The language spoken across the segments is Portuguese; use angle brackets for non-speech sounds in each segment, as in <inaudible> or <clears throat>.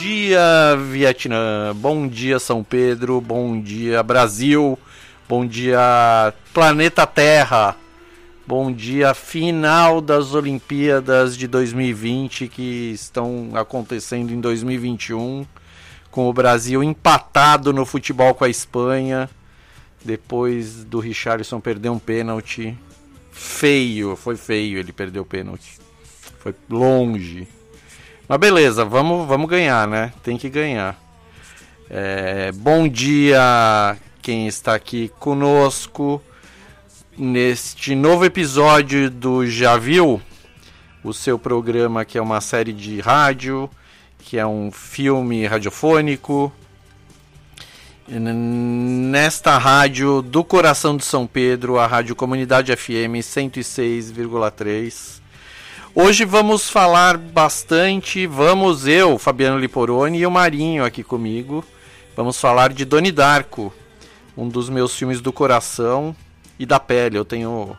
dia, Vietnã. Bom dia, São Pedro. Bom dia, Brasil. Bom dia, planeta Terra. Bom dia, final das Olimpíadas de 2020 que estão acontecendo em 2021, com o Brasil empatado no futebol com a Espanha, depois do Richarlison perder um pênalti feio, foi feio ele perdeu o pênalti. Foi longe. Mas beleza, vamos, vamos ganhar, né? Tem que ganhar. É, bom dia quem está aqui conosco neste novo episódio do Já Viu, o seu programa que é uma série de rádio, que é um filme radiofônico. Nesta rádio do coração de São Pedro, a Rádio Comunidade FM 106,3 Hoje vamos falar bastante, vamos eu, Fabiano Liporoni e o Marinho aqui comigo. Vamos falar de Doni Darko, um dos meus filmes do coração e da pele. Eu tenho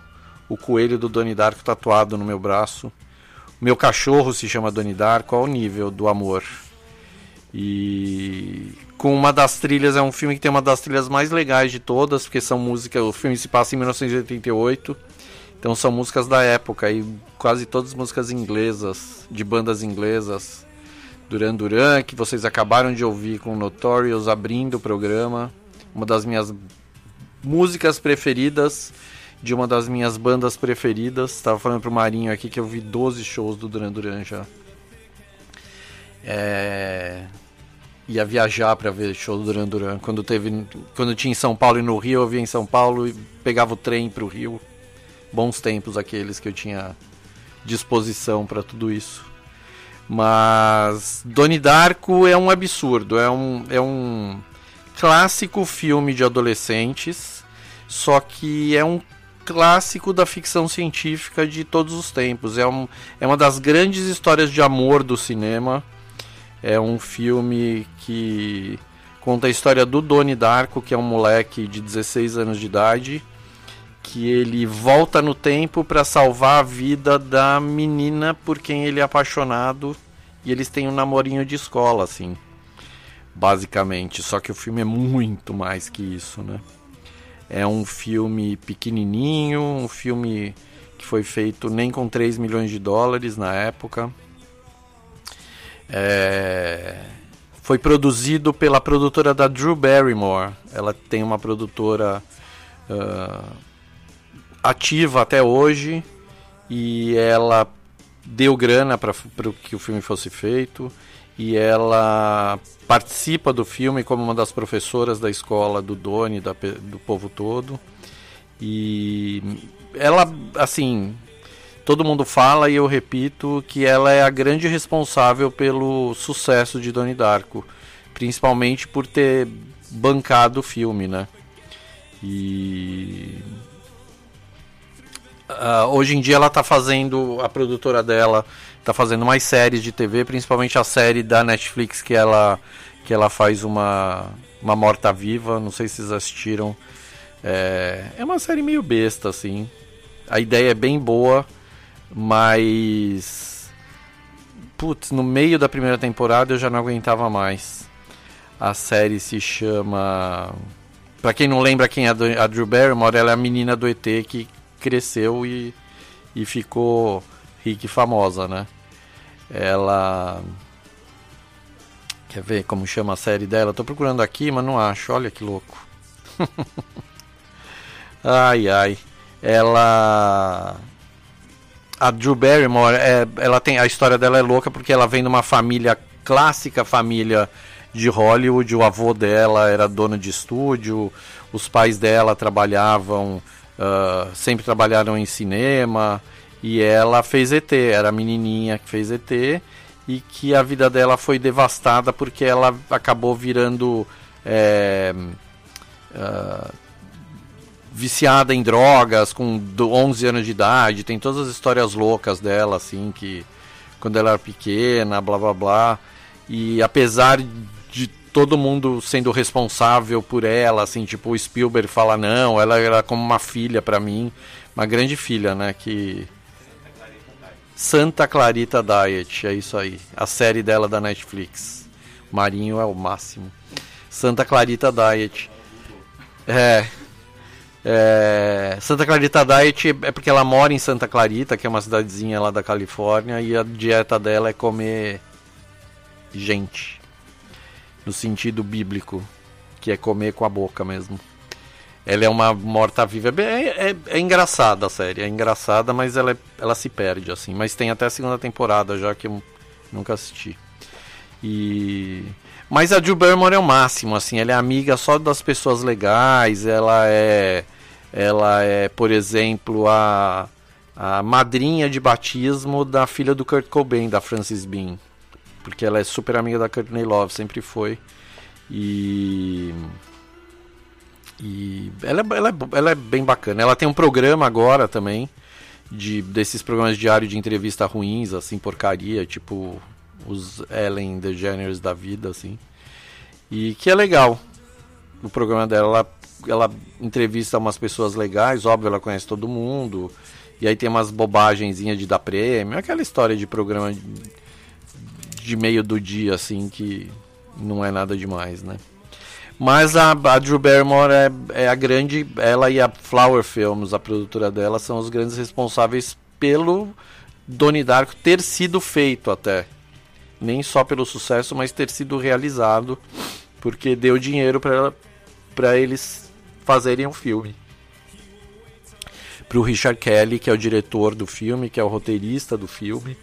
o coelho do Doni Darko tatuado no meu braço. Meu cachorro se chama Doni Darko, ao nível do amor. E com uma das trilhas, é um filme que tem uma das trilhas mais legais de todas, porque são músicas, o filme se passa em 1988 então são músicas da época e quase todas músicas inglesas, de bandas inglesas. Duran Duran, que vocês acabaram de ouvir com Notorious abrindo o programa. Uma das minhas músicas preferidas, de uma das minhas bandas preferidas. Estava falando pro Marinho aqui que eu vi 12 shows do Duran Duran já. É... Ia viajar para ver show do Duran Duran. Quando, teve, quando tinha em São Paulo e no Rio, eu via em São Paulo e pegava o trem pro Rio bons tempos aqueles que eu tinha disposição para tudo isso. Mas Doni Darko é um absurdo, é um, é um clássico filme de adolescentes, só que é um clássico da ficção científica de todos os tempos. É, um, é uma das grandes histórias de amor do cinema. É um filme que conta a história do Doni Darko, que é um moleque de 16 anos de idade, que ele volta no tempo para salvar a vida da menina por quem ele é apaixonado e eles têm um namorinho de escola, assim, basicamente. Só que o filme é muito mais que isso, né? É um filme pequenininho, um filme que foi feito nem com 3 milhões de dólares na época. É... Foi produzido pela produtora da Drew Barrymore. Ela tem uma produtora uh, ativa até hoje e ela deu grana para que o filme fosse feito e ela participa do filme como uma das professoras da escola do Doni, da, do povo todo. E ela, assim, todo mundo fala e eu repito que ela é a grande responsável pelo sucesso de Doni Darko, principalmente por ter bancado o filme, né? E Uh, hoje em dia ela está fazendo, a produtora dela está fazendo mais séries de TV, principalmente a série da Netflix que ela, que ela faz uma, uma morta-viva, não sei se vocês assistiram. É, é uma série meio besta, assim. A ideia é bem boa, mas. Putz, no meio da primeira temporada eu já não aguentava mais. A série se chama. Pra quem não lembra quem é a Drew Barrymore, ela é a menina do ET que cresceu e, e ficou rica e famosa, né? Ela. Quer ver como chama a série dela? Tô procurando aqui, mas não acho. Olha que louco. <laughs> ai, ai. Ela. A Drew Barrymore, é, ela tem a história dela é louca porque ela vem de uma família clássica, família de Hollywood. O avô dela era dono de estúdio, os pais dela trabalhavam uh, sempre trabalharam em cinema e ela fez ET, era a menininha que fez ET e que a vida dela foi devastada porque ela acabou virando é, uh, viciada em drogas com 11 anos de idade, tem todas as histórias loucas dela, assim, que quando ela era pequena, blá blá blá. E apesar todo mundo sendo responsável por ela, assim, tipo o Spielberg fala não, ela era como uma filha para mim, uma grande filha, né, que Santa Clarita Diet, é isso aí, a série dela da Netflix. Marinho é o máximo. Santa Clarita Diet. É, é, Santa Clarita Diet é porque ela mora em Santa Clarita, que é uma cidadezinha lá da Califórnia, e a dieta dela é comer gente. No sentido bíblico, que é comer com a boca mesmo. Ela é uma morta-viva. É, é, é, engraçada a série, é engraçada, mas ela, é, ela se perde, assim. Mas tem até a segunda temporada já que eu nunca assisti. E. Mas a Drew Barrymore é o máximo, assim, ela é amiga só das pessoas legais, ela é. Ela é, por exemplo, a, a madrinha de batismo da filha do Kurt Cobain, da Frances Bean. Porque ela é super amiga da Courtney Love, sempre foi. E. E ela, ela, é, ela é bem bacana. Ela tem um programa agora também, de desses programas diários de entrevista ruins, assim, porcaria, tipo os Ellen DeGeneres da vida, assim. E que é legal. O programa dela, ela, ela entrevista umas pessoas legais, óbvio, ela conhece todo mundo. E aí tem umas bobagenzinhas de dar prêmio, aquela história de programa de, de meio do dia, assim, que não é nada demais, né? Mas a, a Drew Barrymore é, é, a grande. Ela e a Flower Films, a produtora dela, são os grandes responsáveis pelo Donnie Darko ter sido feito até. Nem só pelo sucesso, mas ter sido realizado. Porque deu dinheiro para eles fazerem o um filme. Para o Richard Kelly, que é o diretor do filme, que é o roteirista do filme.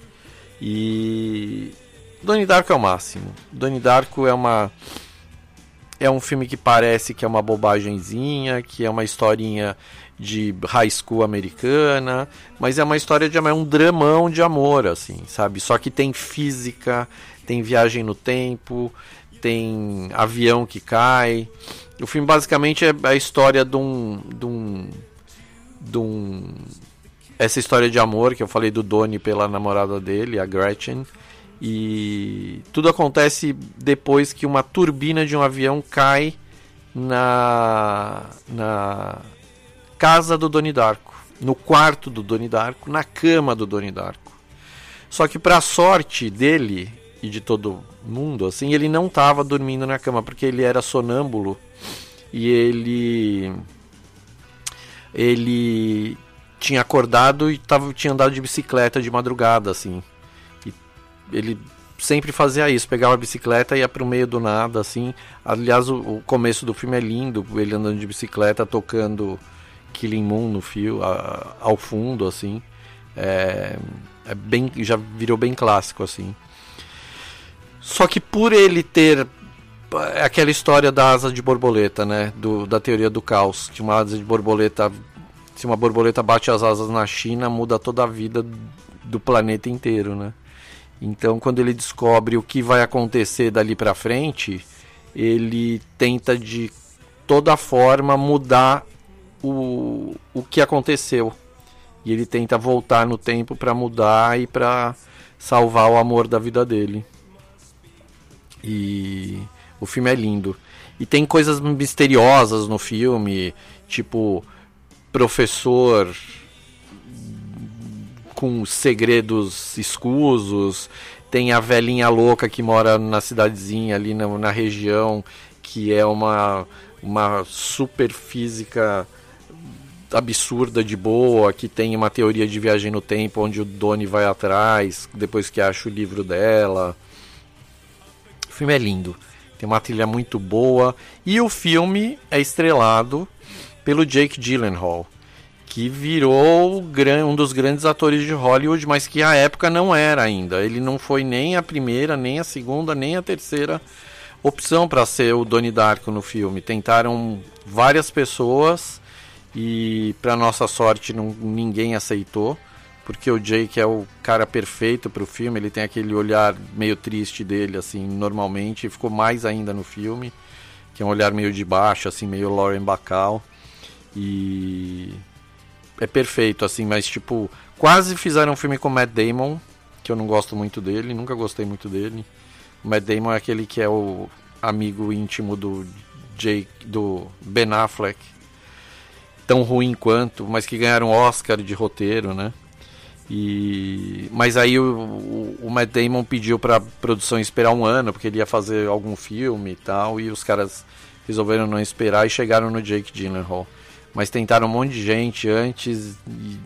E. Donnie Darko é o máximo. Donnie Darko é uma é um filme que parece que é uma bobagemzinha, que é uma historinha de high school americana, mas é uma história de é um dramão de amor, assim, sabe? Só que tem física, tem viagem no tempo, tem avião que cai. O filme basicamente é a história de um, de um, de um essa história de amor que eu falei do Donnie pela namorada dele, a Gretchen e tudo acontece depois que uma turbina de um avião cai na, na casa do Doni Darko, no quarto do Doni Darko, na cama do Doni Darko. Só que para sorte dele e de todo mundo, assim, ele não estava dormindo na cama porque ele era sonâmbulo e ele ele tinha acordado e tava, tinha andado de bicicleta de madrugada, assim ele sempre fazia isso, pegava a bicicleta e ia pro meio do nada, assim. Aliás, o, o, começo do filme é lindo, ele andando de bicicleta, tocando Killing Moon no fio, a, ao fundo, assim. É, é, bem, já virou bem clássico, assim. Só que por ele ter é aquela história da asa de borboleta, né? Do, da teoria do caos, que uma asa de borboleta, se uma borboleta bate as asas na China, muda toda a vida do planeta inteiro, né? Então, quando ele descobre o que vai acontecer dali para frente, ele tenta de toda forma mudar o, o que aconteceu. E ele tenta voltar no tempo para mudar e para salvar o amor da vida dele. E o filme é lindo. E tem coisas misteriosas no filme, tipo professor com segredos escusos. Tem a velhinha louca que mora na cidadezinha ali na, na região, que é uma, uma super física absurda de boa, que tem uma teoria de viagem no tempo onde o Doni vai atrás, depois que acha o livro dela. O filme é lindo. Tem uma trilha muito boa. E o filme é estrelado pelo Jake Gyllenhaal que virou um dos grandes atores de Hollywood, mas que à época não era ainda. Ele não foi nem a primeira, nem a segunda, nem a terceira opção para ser o Donnie Darko no filme. Tentaram várias pessoas e, para nossa sorte, não, ninguém aceitou, porque o Jake é o cara perfeito para o filme. Ele tem aquele olhar meio triste dele, assim, normalmente, ficou mais ainda no filme, que é um olhar meio de baixo, assim, meio Lauren Bacall. E é perfeito, assim, mas tipo, quase fizeram um filme com Matt Damon, que eu não gosto muito dele, nunca gostei muito dele. O Matt Damon é aquele que é o amigo íntimo do Jake, do Ben Affleck, tão ruim quanto, mas que ganharam Oscar de roteiro, né? E mas aí o, o, o Matt Damon pediu para produção esperar um ano porque ele ia fazer algum filme e tal e os caras resolveram não esperar e chegaram no Jake Gyllenhaal. Mas tentaram um monte de gente antes e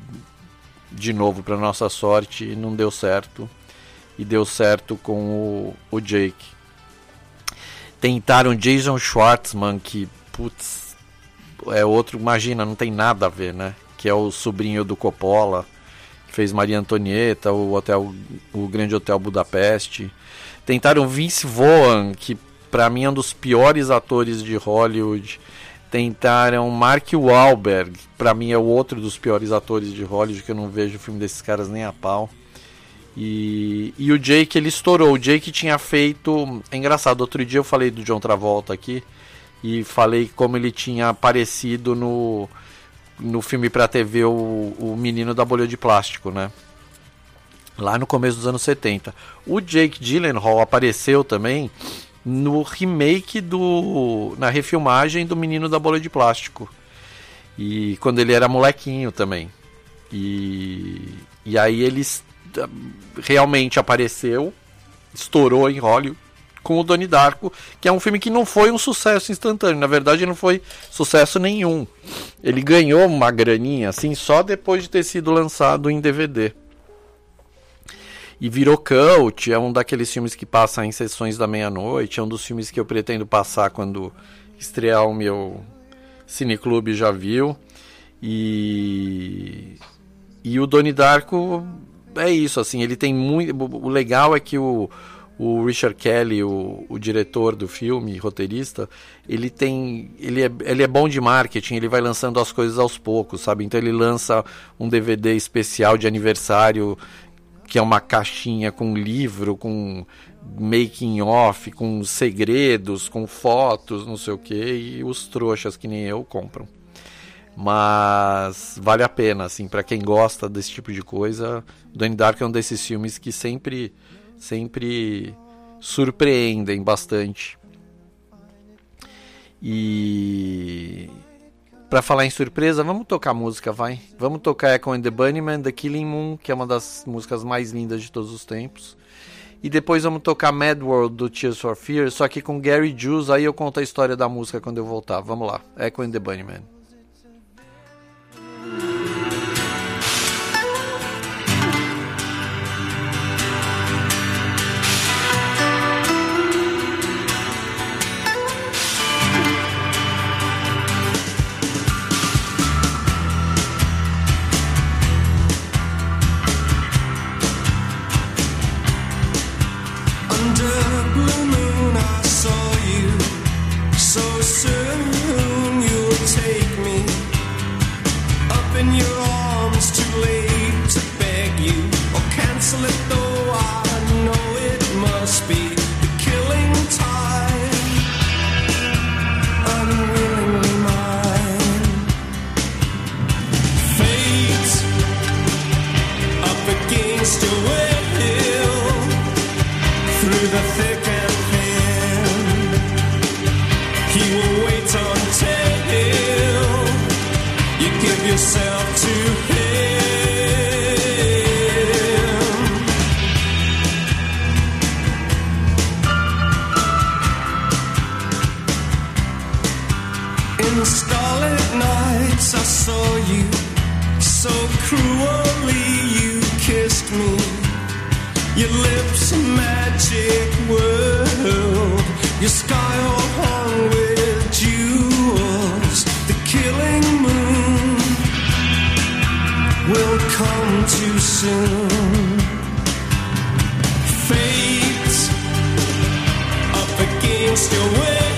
de novo para nossa sorte não deu certo e deu certo com o, o Jake. Tentaram Jason Schwartzman que putz é outro, imagina, não tem nada a ver, né? Que é o sobrinho do Coppola fez Maria Antonieta, o hotel, o Grande Hotel Budapeste. Tentaram Vince Vaughn, que para mim é um dos piores atores de Hollywood. Tentaram Mark Wahlberg, para mim é o outro dos piores atores de Hollywood, que eu não vejo filme desses caras nem a pau. E, e o Jake ele estourou. O Jake tinha feito. É engraçado, outro dia eu falei do John Travolta aqui e falei como ele tinha aparecido no no filme pra TV o, o Menino da Bolha de Plástico, né? Lá no começo dos anos 70. O Jake Gyllenhaal apareceu também no remake do. na refilmagem do Menino da Bolha de Plástico. E quando ele era molequinho também. E, e aí ele realmente apareceu, estourou em Hollywood com o Doni Darko, que é um filme que não foi um sucesso instantâneo. Na verdade, não foi sucesso nenhum. Ele ganhou uma graninha assim só depois de ter sido lançado em DVD. E virou cult, é um daqueles filmes que passa em sessões da meia-noite, é um dos filmes que eu pretendo passar quando estrear o meu cineclube já viu. E e o Doni Darko é isso, assim, ele tem muito o legal é que o o Richard Kelly, o, o, diretor do filme, roteirista, ele tem, ele é, ele é bom de marketing, ele vai lançando as coisas aos poucos, sabe? Então ele lança um DVD especial de aniversário que é uma caixinha com livro, com making off, com segredos, com fotos, não sei o que, e os trouxas que nem eu compram. Mas vale a pena, assim, para quem gosta desse tipo de coisa. Donnie Dark é um desses filmes que sempre sempre surpreendem bastante. E para falar em surpresa, vamos tocar música, vai. Vamos tocar Echo and the Bunnyman, The Killing Moon, que é uma das músicas mais lindas de todos os tempos. E depois vamos tocar Mad World do Tears for Fears, só que com Gary Jules, aí eu conto a história da música quando eu voltar. Vamos lá. Echo and the Bunnyman. slip through. I saw you, so cruelly you kissed me. Your lips a magic world, your sky all hung with jewels. The killing moon will come too soon. Fate up against your will.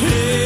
Hey.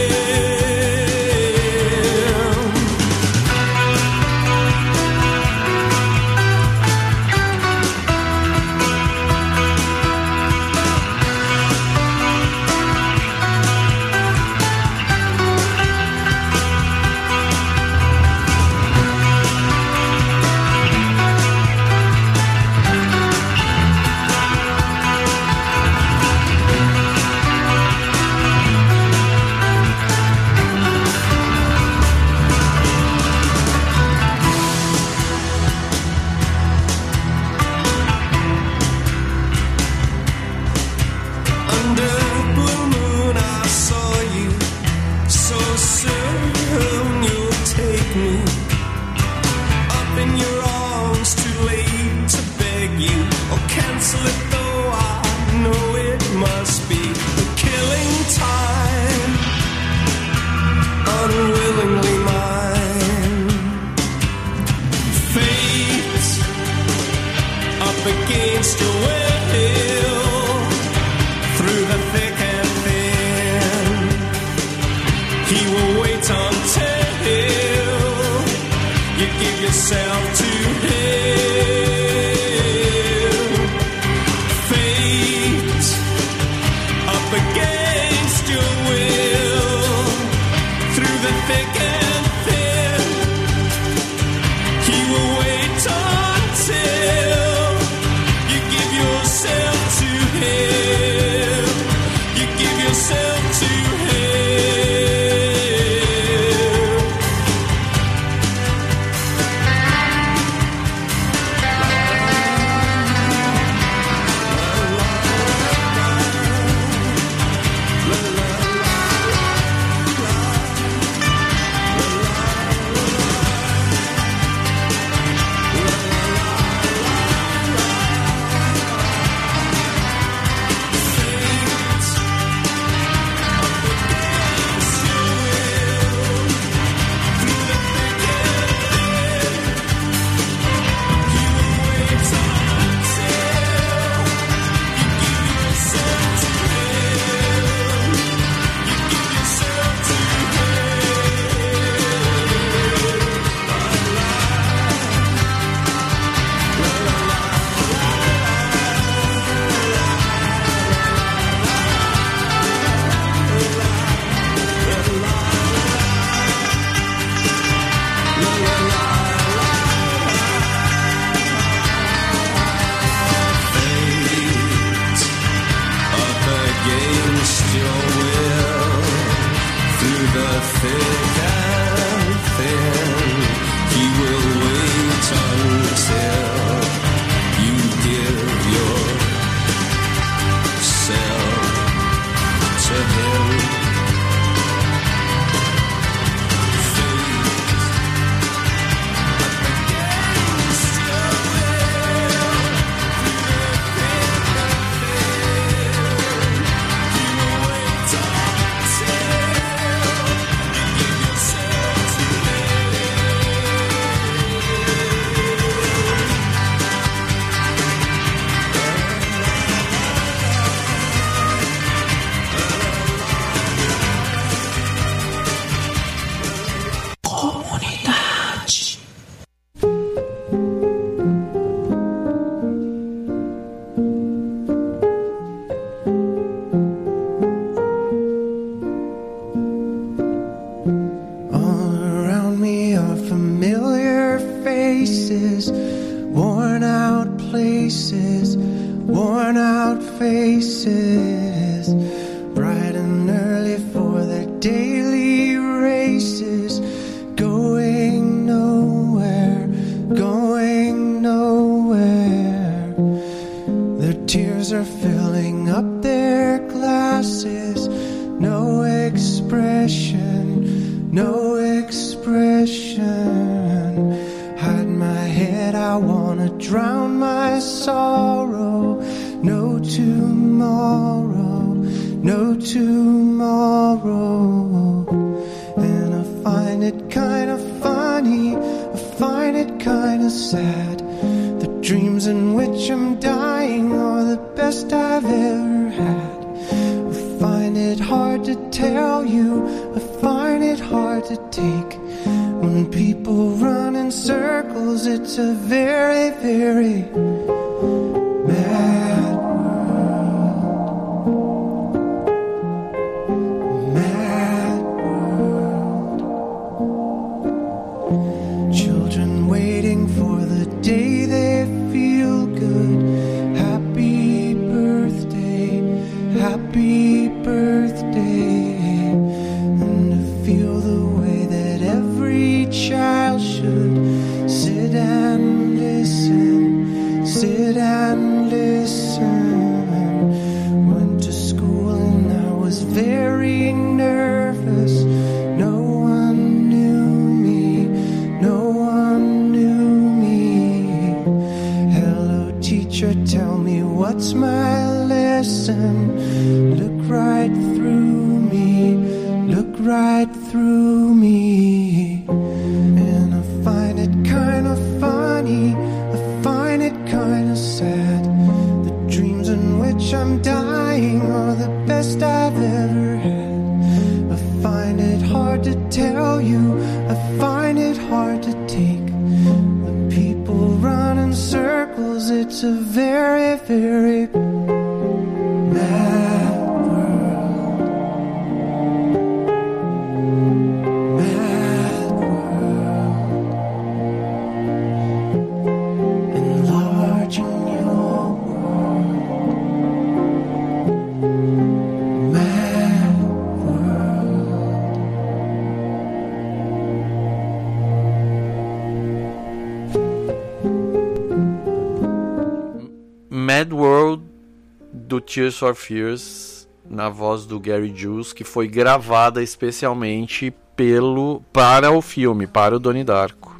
Tears for Fears na voz do Gary Jules que foi gravada especialmente pelo para o filme, para o Donnie Darko.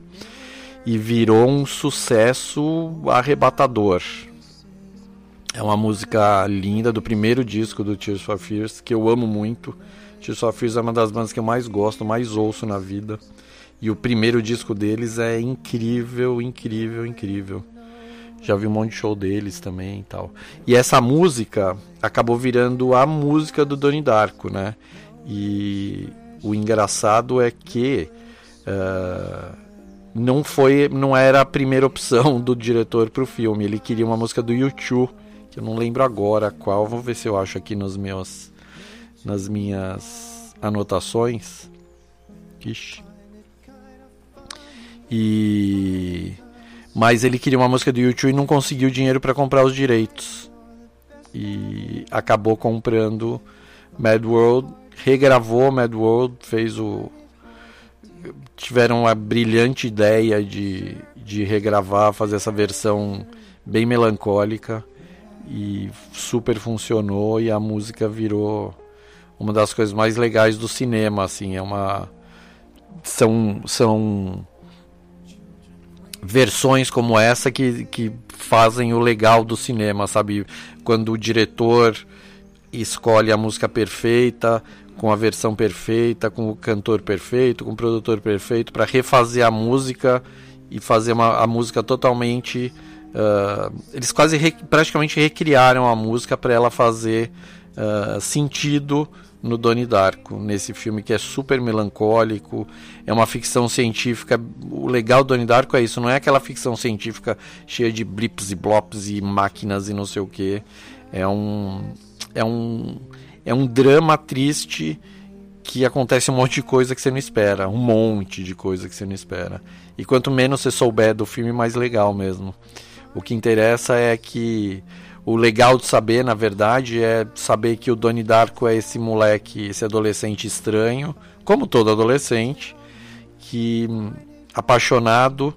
E virou um sucesso arrebatador. É uma música linda do primeiro disco do Tears for Fears que eu amo muito. Tears for Fears é uma das bandas que eu mais gosto, mais ouço na vida. E o primeiro disco deles é incrível, incrível, incrível. Já vi um monte de show deles também e tal. E essa música acabou virando a música do Donnie Darko, né? E o engraçado é que uh, não foi, não era a primeira opção do diretor para o filme. Ele queria uma música do U2, que eu não lembro agora qual. Vou ver se eu acho aqui nos meus, nas minhas anotações. Ixi. E mas ele queria uma música do YouTube e não conseguiu dinheiro para comprar os direitos. E acabou comprando Mad World, regravou Mad World, fez o tiveram a brilhante ideia de, de regravar, fazer essa versão bem melancólica e super funcionou e a música virou uma das coisas mais legais do cinema, assim, é uma são são versões como essa que, que fazem o legal do cinema, sabe? Quando o diretor escolhe a música perfeita, com a versão perfeita, com o cantor perfeito, com o produtor perfeito, para refazer a música e fazer uma, a música totalmente. Uh, eles quase re, praticamente recriaram a música para ela fazer uh, sentido no Donnie Darko, nesse filme que é super melancólico, é uma ficção científica. O legal do Donnie Darko é isso, não é aquela ficção científica cheia de blips e blops e máquinas e não sei o que. É um é um é um drama triste que acontece um monte de coisa que você não espera, um monte de coisa que você não espera. E quanto menos você souber do filme, mais legal mesmo. O que interessa é que o legal de saber, na verdade, é saber que o Donnie Darko é esse moleque, esse adolescente estranho, como todo adolescente, que apaixonado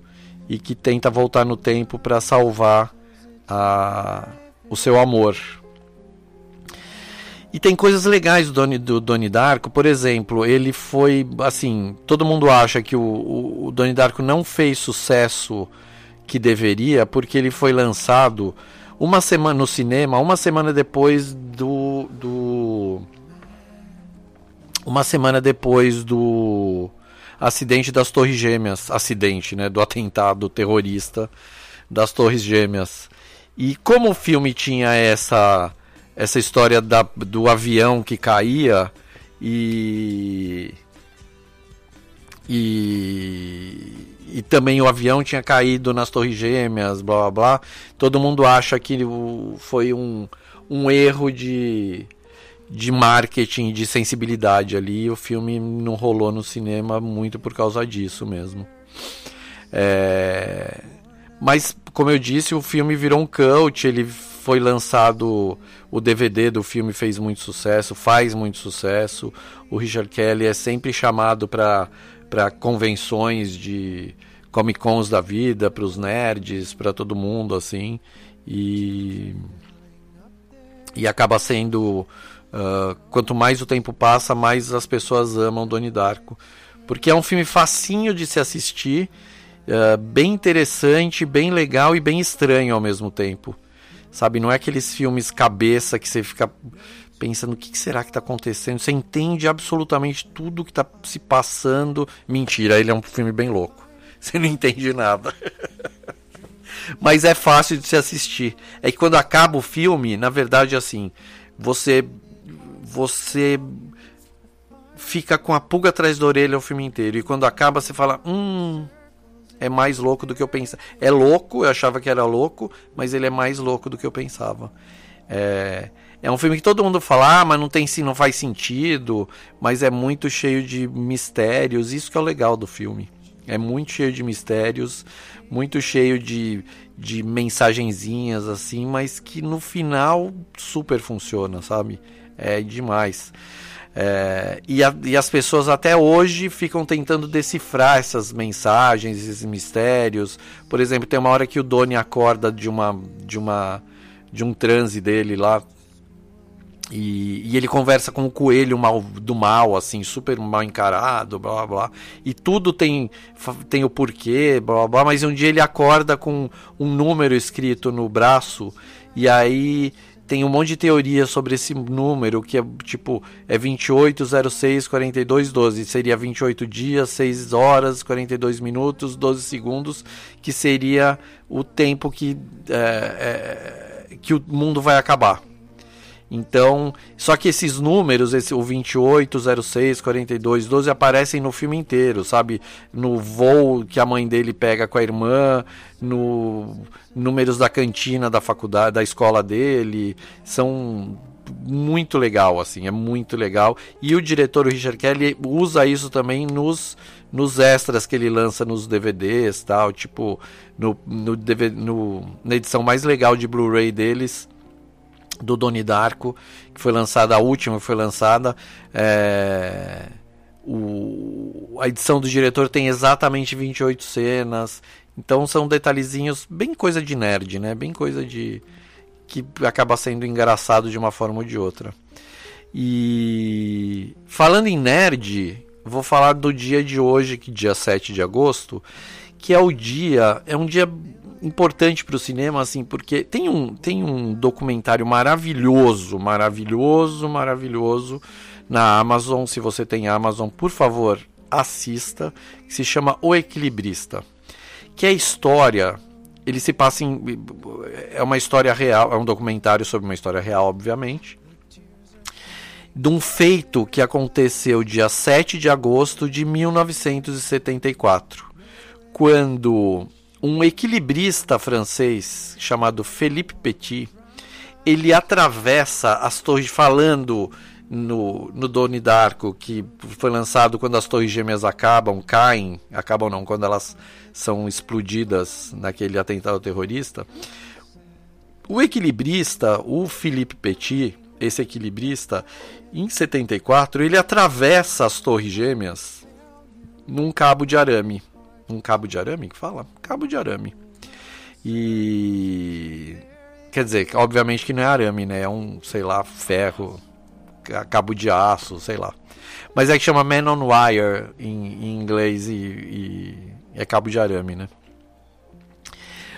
e que tenta voltar no tempo para salvar a, o seu amor. E tem coisas legais do Donnie, do Donnie Darko, por exemplo, ele foi assim, todo mundo acha que o, o, o Donnie Darko não fez sucesso que deveria porque ele foi lançado uma semana no cinema, uma semana depois do, do uma semana depois do acidente das Torres Gêmeas, acidente, né, do atentado terrorista das Torres Gêmeas. E como o filme tinha essa essa história da, do avião que caía e e e também o avião tinha caído nas Torres Gêmeas, blá blá blá. Todo mundo acha que foi um, um erro de, de marketing, de sensibilidade ali. O filme não rolou no cinema muito por causa disso mesmo. É... Mas, como eu disse, o filme virou um cult. Ele foi lançado, o DVD do filme fez muito sucesso, faz muito sucesso. O Richard Kelly é sempre chamado para para convenções de Comic Cons da vida, para os nerds, para todo mundo assim. E e acaba sendo uh, quanto mais o tempo passa, mais as pessoas amam Donnie Darko, porque é um filme facinho de se assistir, uh, bem interessante, bem legal e bem estranho ao mesmo tempo. Sabe, não é aqueles filmes cabeça que você fica pensando o que, será que está acontecendo. Você entende absolutamente tudo que está se passando. Mentira, ele é um filme bem louco. <laughs> Você não entende nada. <laughs> Mas é fácil de se assistir. É que quando acaba o filme, na verdade, assim, você você fica com a pulga atrás da orelha o filme inteiro. E quando acaba, você fala: Hum, é mais louco do que eu pensava. É louco, eu achava que era louco, mas ele é mais louco do que eu pensava. É, é um filme que todo mundo fala, ah, mas não tem não faz sentido, mas é muito cheio de mistérios. Isso que é o legal do filme. É muito cheio de mistérios, muito cheio de, de mensagenzinhas assim, mas que no final super funciona, sabe? É demais. É, e, a, e, as pessoas até hoje ficam tentando decifrar essas mensagens, esses mistérios. Por exemplo, tem uma hora que o Doni acorda de uma de uma de um transe dele lá e, e, ele conversa com o coelho mal, do mal, assim, super mal encarado, blá blá blá. E tudo tem, tem o porquê, blá blá. Mas um dia ele acorda com um número escrito no braço. E aí tem um monte de teoria sobre esse número, que é tipo, é 28064212, seria 28 dias, 6 horas, 42 minutos, 12 segundos, que seria o tempo que, é, é, que o mundo vai acabar. Então, só que esses números, esse, o 28, 06, 42, 12, aparecem no filme inteiro, sabe? No voo que a mãe dele pega com a irmã, no números da cantina da faculdade, da escola dele, são muito legal, assim, é muito legal. E o diretor, o Richard Kelly, usa isso também nos, nos extras que ele lança nos DVDs, tal, tipo, no, no, DVD, no na edição mais legal de Blu-ray deles do Doni Darko, que foi lançada, a última foi lançada. É, o, a edição do diretor tem exatamente 28 cenas. Então são detalhezinhos bem coisa de nerd, né? Bem coisa de. que acaba sendo engraçado de uma forma ou de outra. E falando em nerd, vou falar do dia de hoje, que dia 7 de agosto, que é o dia, é um dia importante para o cinema, assim, porque tem um, tem um documentário maravilhoso, maravilhoso, maravilhoso na Amazon. Se você tem Amazon, por favor, assista, que se chama O Equilibrista. Que é a história, ele se passa em. É uma história real, é um documentário sobre uma história real, obviamente. De um feito que aconteceu dia 7 de agosto de 1974, quando um equilibrista francês chamado Philippe Petit, ele atravessa as torres falando no, no Doni Darko, que foi lançado quando as torres gêmeas acabam, caem, acabam não, quando elas são explodidas naquele atentado terrorista. O equilibrista, o Philippe Petit, esse equilibrista, em 74, ele atravessa as torres gêmeas num cabo de arame um cabo de arame que fala? Cabo de arame. E quer dizer, obviamente que não é arame, né? É um, sei lá, ferro, cabo de aço, sei lá. Mas é que chama Man on Wire em, em inglês e, e é cabo de arame, né?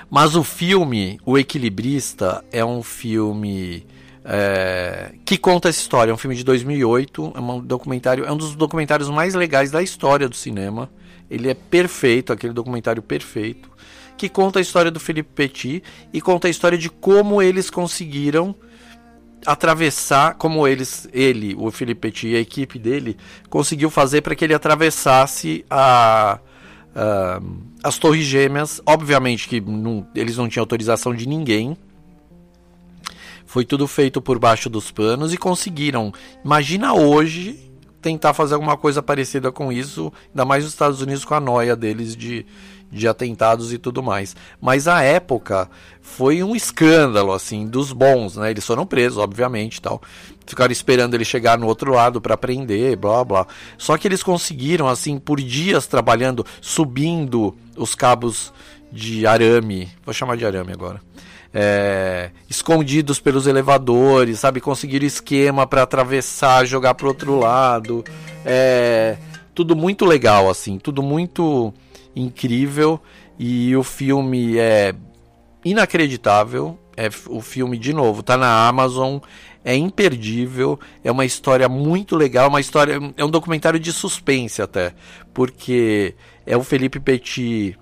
Mas o filme, O Equilibrista, é um filme é, que conta essa história. É um filme de 2008, é um documentário, é um dos documentários mais legais da história do cinema. Ele é perfeito, aquele documentário perfeito, que conta a história do Felipe Petit e conta a história de como eles conseguiram atravessar, como eles, ele, o Felipe Petit e a equipe dele conseguiu fazer para que ele atravessasse a, a, as Torres Gêmeas. Obviamente que não, eles não tinham autorização de ninguém. Foi tudo feito por baixo dos panos e conseguiram. Imagina hoje tentar fazer alguma coisa parecida com isso, ainda mais os Estados Unidos com a noia deles de, de atentados e tudo mais. Mas a época foi um escândalo, assim, dos bons, né? Eles foram presos, obviamente, tal. Ficaram esperando ele chegar no outro lado para prender, blá blá. Só que eles conseguiram, assim, por dias trabalhando, subindo os cabos de arame, vou chamar de arame agora é, escondidos pelos elevadores, sabe? Conseguir esquema para atravessar, jogar pro outro lado. É, tudo muito legal, assim, tudo muito incrível. E o filme é inacreditável. É, o filme, de novo, tá na Amazon. é imperdível, é uma história muito legal, uma história, é um documentário de suspense até, porque é o Felipe Petit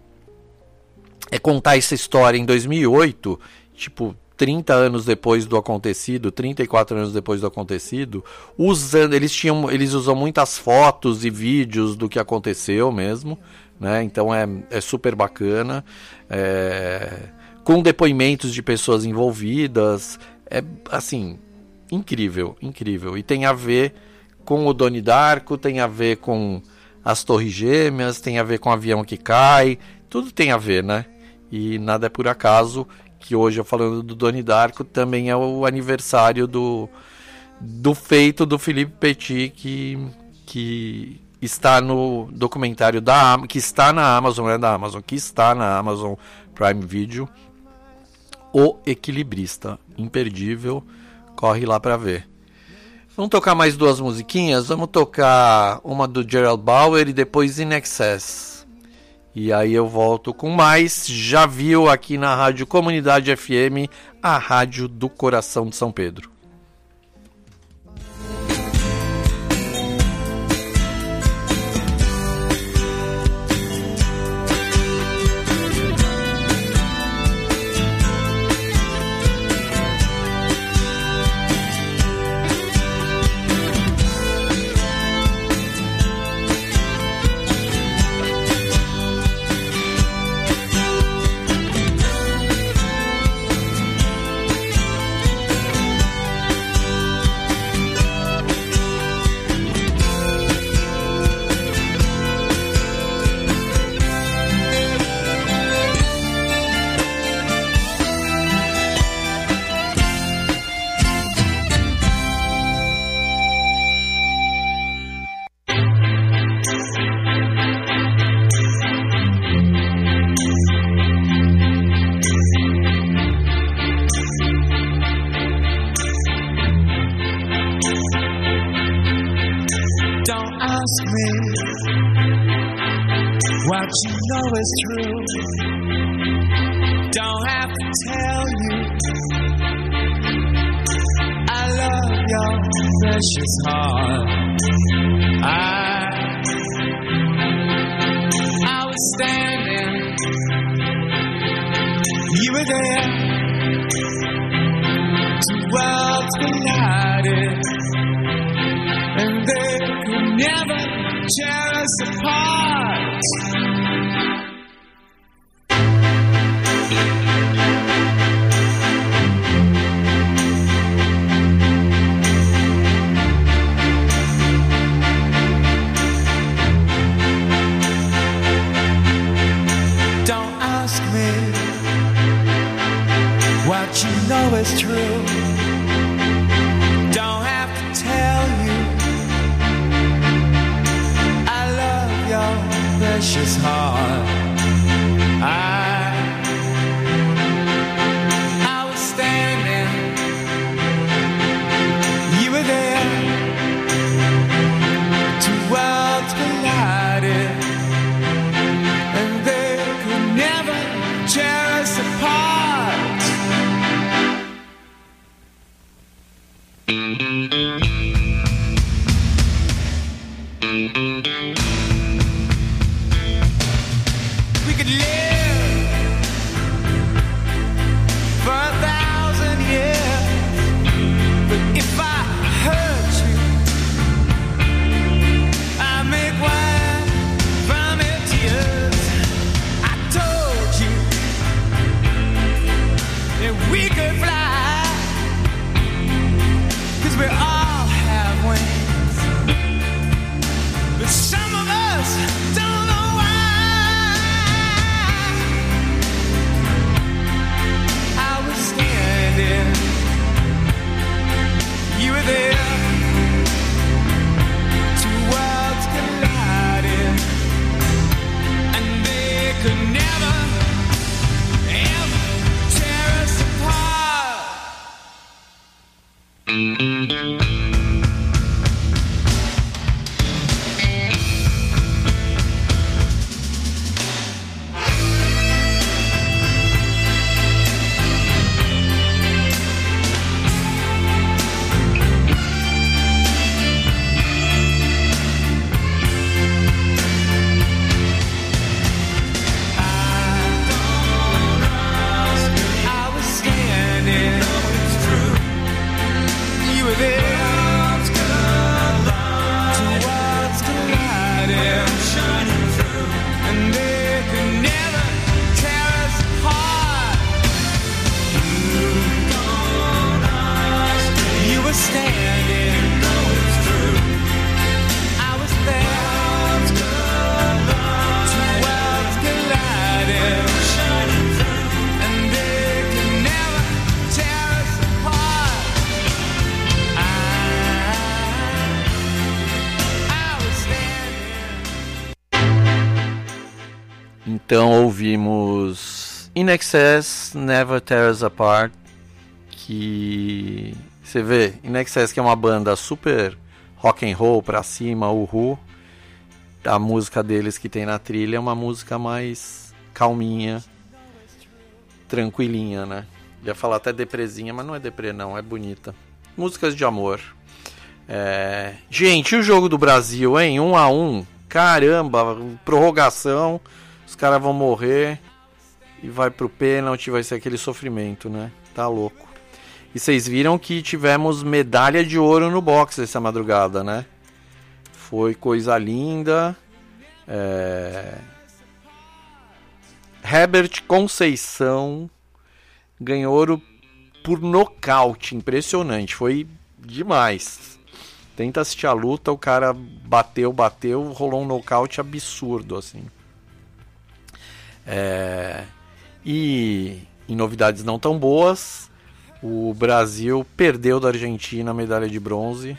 é contar essa história em 2008, tipo 30 anos depois do acontecido, 34 anos depois do acontecido, usando, eles tinham, eles usam muitas fotos e vídeos do que aconteceu mesmo, né? Então é, é super bacana, é, com depoimentos de pessoas envolvidas, é assim incrível, incrível. E tem a ver com o Doni Darko, tem a ver com as Torres Gêmeas, tem a ver com o avião que cai, tudo tem a ver, né? E nada é por acaso que hoje, falando do Doni Darko, também é o aniversário do, do feito do Felipe Petit, que, que está no documentário da que está na Amazon, não é da Amazon, que está na Amazon Prime Video, O Equilibrista, imperdível, corre lá para ver. Vamos tocar mais duas musiquinhas? Vamos tocar uma do Gerald Bauer e depois In Excess. E aí eu volto com mais. Já viu aqui na Rádio Comunidade FM, a rádio do coração de São Pedro. precious heart. I I was standing, you were there. Two worlds collided, and they could never tear us apart. In Excess, Never Tear Us Apart, que você vê, In Excess que é uma banda super rock and roll pra cima, uhul. A música deles que tem na trilha é uma música mais calminha, tranquilinha, né? Ia falar até depresinha, mas não é deprê não, é bonita. Músicas de amor. É... Gente, e o jogo do Brasil, hein? Um a um. Caramba, prorrogação. Os caras vão morrer. E vai pro pênalti, vai ser aquele sofrimento, né? Tá louco. E vocês viram que tivemos medalha de ouro no boxe essa madrugada, né? Foi coisa linda. É... Herbert Conceição ganhou ouro por nocaute, impressionante, foi demais. Tenta assistir a luta, o cara bateu, bateu, rolou um nocaute absurdo, assim. É... E em novidades não tão boas, o Brasil perdeu da Argentina a medalha de bronze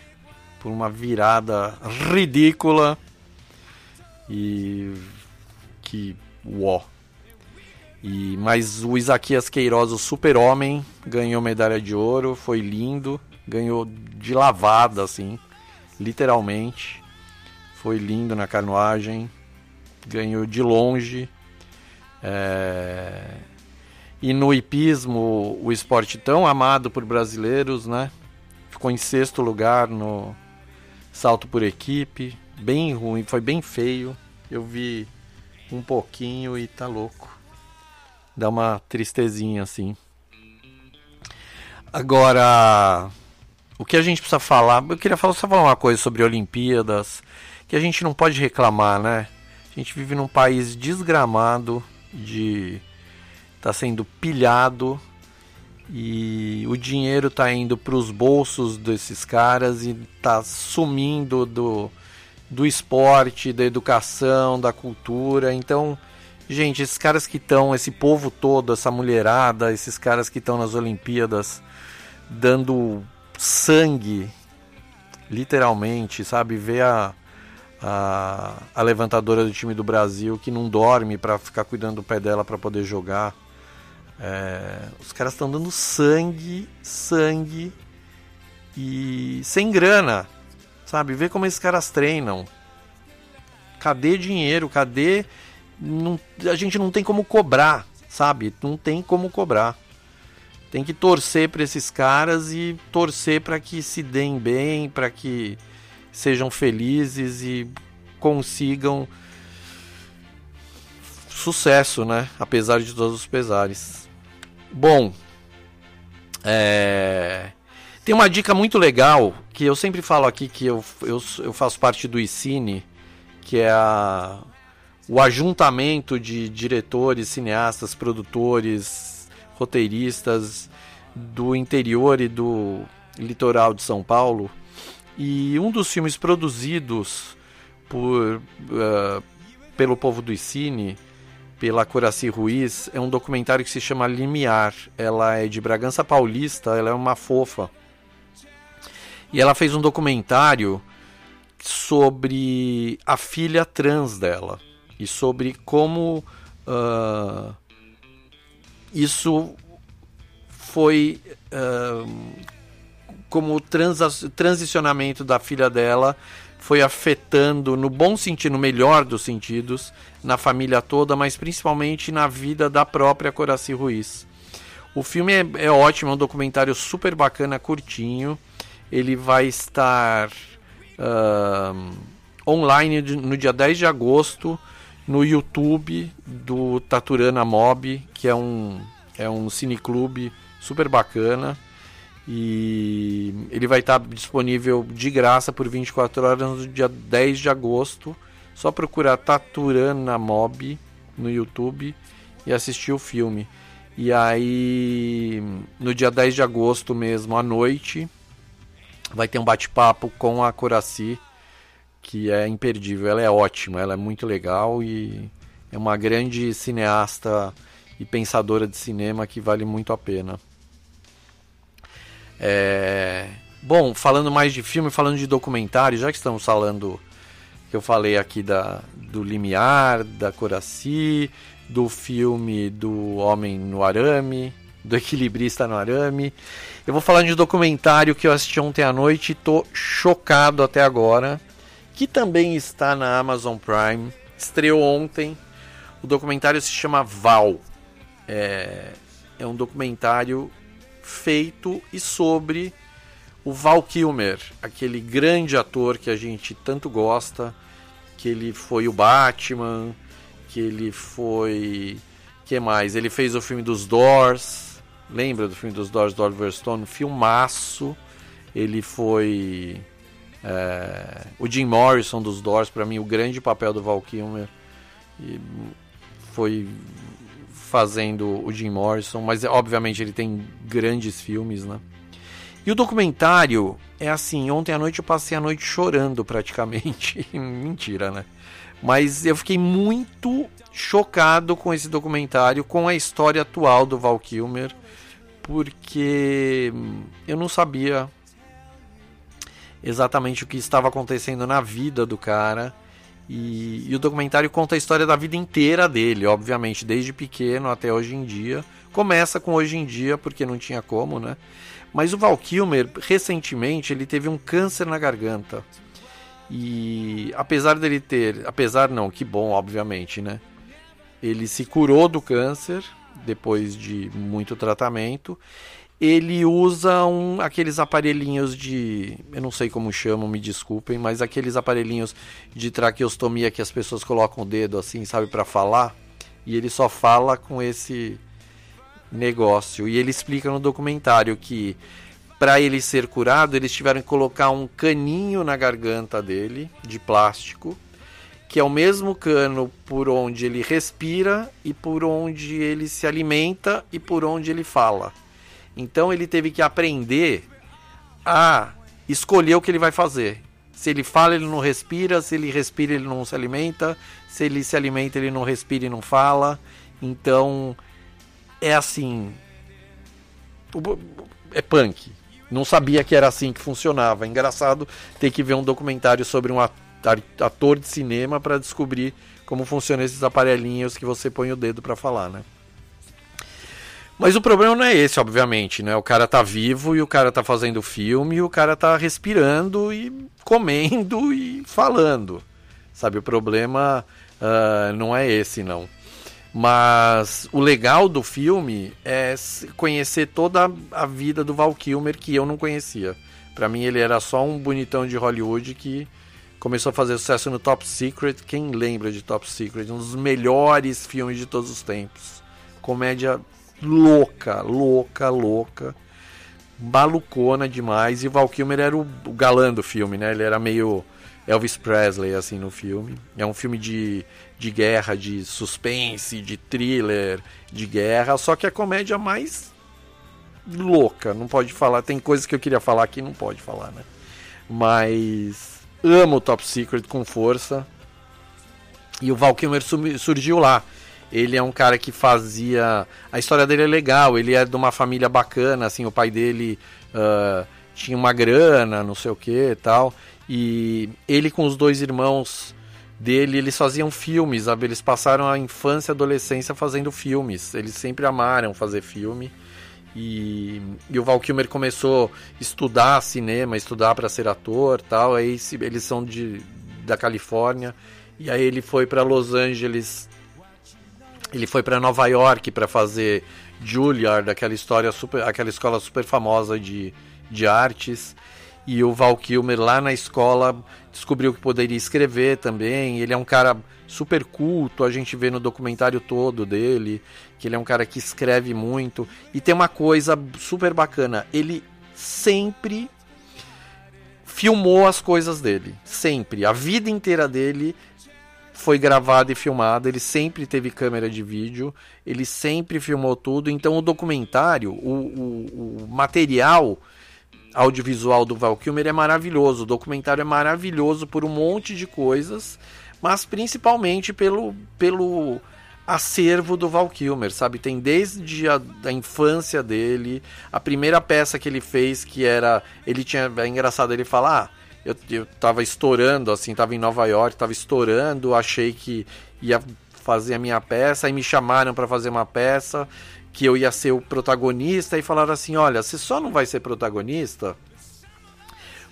por uma virada ridícula e que uó. E mas o Isaquias Queiroz, o super-homem, ganhou medalha de ouro, foi lindo, ganhou de lavada assim, literalmente. Foi lindo na canoagem, ganhou de longe. É... E no hipismo, o esporte tão amado por brasileiros, né? Ficou em sexto lugar no salto por equipe, bem ruim, foi bem feio. Eu vi um pouquinho e tá louco. Dá uma tristezinha assim. Agora, o que a gente precisa falar? Eu queria falar, só falar uma coisa sobre Olimpíadas, que a gente não pode reclamar, né? A gente vive num país desgramado de está sendo pilhado e o dinheiro está indo para os bolsos desses caras e está sumindo do, do esporte, da educação, da cultura. Então, gente, esses caras que estão, esse povo todo, essa mulherada, esses caras que estão nas Olimpíadas dando sangue, literalmente, sabe? Ver a, a, a levantadora do time do Brasil que não dorme para ficar cuidando do pé dela para poder jogar. É, os caras estão dando sangue, sangue e sem grana, sabe? Vê como esses caras treinam. Cadê dinheiro? Cadê? Não, a gente não tem como cobrar, sabe? Não tem como cobrar. Tem que torcer para esses caras e torcer para que se deem bem, para que sejam felizes e consigam sucesso, né? Apesar de todos os pesares. Bom, é... tem uma dica muito legal que eu sempre falo aqui que eu, eu, eu faço parte do ICINE, que é a... o ajuntamento de diretores, cineastas, produtores, roteiristas do interior e do litoral de São Paulo. E um dos filmes produzidos por, uh, pelo povo do ICINE pela Coraci Ruiz é um documentário que se chama Limiar. Ela é de Bragança Paulista, ela é uma fofa. E ela fez um documentário sobre a filha trans dela e sobre como uh, isso foi uh, como o trans, transicionamento da filha dela foi afetando, no bom sentido, no melhor dos sentidos, na família toda, mas principalmente na vida da própria Coraci Ruiz. O filme é, é ótimo, é um documentário super bacana, curtinho. Ele vai estar uh, online no dia 10 de agosto no YouTube do Taturana Mob, que é um, é um cineclube super bacana. E ele vai estar disponível de graça por 24 horas no dia 10 de agosto. Só procurar Taturana Mob no YouTube e assistir o filme. E aí, no dia 10 de agosto mesmo, à noite, vai ter um bate-papo com a Coraci, que é imperdível. Ela é ótima, ela é muito legal e é uma grande cineasta e pensadora de cinema que vale muito a pena. É... Bom, falando mais de filme, falando de documentário, já que estamos falando que eu falei aqui da, do Limiar, da Coraci, do filme do Homem no Arame, do Equilibrista no Arame. Eu vou falar de um documentário que eu assisti ontem à noite e tô chocado até agora, que também está na Amazon Prime. Estreou ontem. O documentário se chama Val. É, é um documentário feito e sobre o Val Kilmer, aquele grande ator que a gente tanto gosta, que ele foi o Batman, que ele foi. que mais? Ele fez o filme dos Doors. Lembra do filme dos Doors do Oliver Stone? Filmaço. Ele foi. É, o Jim Morrison dos Doors, para mim, o grande papel do Val Kilmer. E foi fazendo o Jim Morrison, mas obviamente ele tem grandes filmes, né? E o documentário é assim, ontem à noite eu passei a noite chorando praticamente. <laughs> Mentira, né? Mas eu fiquei muito chocado com esse documentário, com a história atual do Val Kilmer, porque eu não sabia exatamente o que estava acontecendo na vida do cara. E, e, o documentário conta a história da vida inteira dele, obviamente, desde pequeno até hoje em dia. Começa com hoje em dia, porque não tinha como, né? Mas o Val Kilmer, recentemente, ele teve um câncer na garganta. E apesar dele ter, apesar não, que bom, obviamente, né? Ele se curou do câncer depois de muito tratamento. Ele usa um, aqueles aparelhinhos de, eu não sei como chamam, me desculpem, mas aqueles aparelhinhos de traqueostomia que as pessoas colocam o dedo assim, sabe, para falar. E ele só fala com esse negócio. E ele explica no documentário que para ele ser curado, eles tiveram que colocar um caninho na garganta dele, de plástico, que é o mesmo cano por onde ele respira e por onde ele se alimenta e por onde ele fala. Então ele teve que aprender a escolher o que ele vai fazer. Se ele fala, ele não respira, se ele respira, ele não se alimenta, se ele se alimenta, ele não respira e não fala. Então é assim. É punk. Não sabia que era assim que funcionava. É engraçado ter que ver um documentário sobre um ator de cinema para descobrir como funcionam esses aparelhinhos que você põe o dedo para falar, né? Mas o problema não é esse, obviamente, né? O cara tá vivo e o cara tá fazendo filme e o cara tá respirando e comendo e falando. Sabe, o problema uh, não é esse, não. Mas o legal do filme é conhecer toda a vida do Val Kilmer que eu não conhecia. Para mim ele era só um bonitão de Hollywood que começou a fazer sucesso no Top Secret. Quem lembra de Top Secret? Um dos melhores filmes de todos os tempos. Comédia louca, louca, louca. Malucona demais. E o Val Kilmer era o, o galã do filme, né? Ele era meio Elvis Presley, assim, no filme. É um filme de de guerra, de suspense, de thriller, de guerra, só que a comédia mais louca, não pode falar, tem coisas que eu queria falar que não pode falar, né? Mas amo Top Secret com força. E o Val Kilmer surgiu lá. Ele é um cara que fazia. A história dele é legal. Ele é de uma família bacana, assim. O pai dele uh, tinha uma grana, não sei o que, tal. E ele com os dois irmãos dele, eles faziam filmes, sabe? Eles passaram a infância e adolescência fazendo filmes. Eles sempre amaram fazer filme. E, e o Val Kilmer começou a estudar cinema, estudar para ser ator, tal. Aí eles são de da Califórnia e aí ele foi para Los Angeles. Ele foi para Nova York para fazer Juilliard, aquela história super, aquela escola super famosa de, de artes e o Val Kilmer lá na escola descobriu que poderia escrever também. Ele é um cara super culto, a gente vê no documentário todo dele, que ele é um cara que escreve muito. E tem uma coisa super bacana, ele sempre filmou as coisas dele, sempre. A vida inteira dele foi gravada e filmada, ele sempre teve câmera de vídeo, ele sempre filmou tudo. Então o documentário, o, o, o material audiovisual do Val Kilmer é maravilhoso, o documentário é maravilhoso por um monte de coisas, mas principalmente pelo, pelo acervo do Val Kilmer, sabe? Tem desde a da infância dele, a primeira peça que ele fez, que era. Ele tinha. É engraçado ele falar. Ah, eu, eu tava estourando, assim, tava em Nova York, tava estourando, achei que ia fazer a minha peça, aí me chamaram para fazer uma peça que eu ia ser o protagonista e falaram assim: "Olha, você só não vai ser protagonista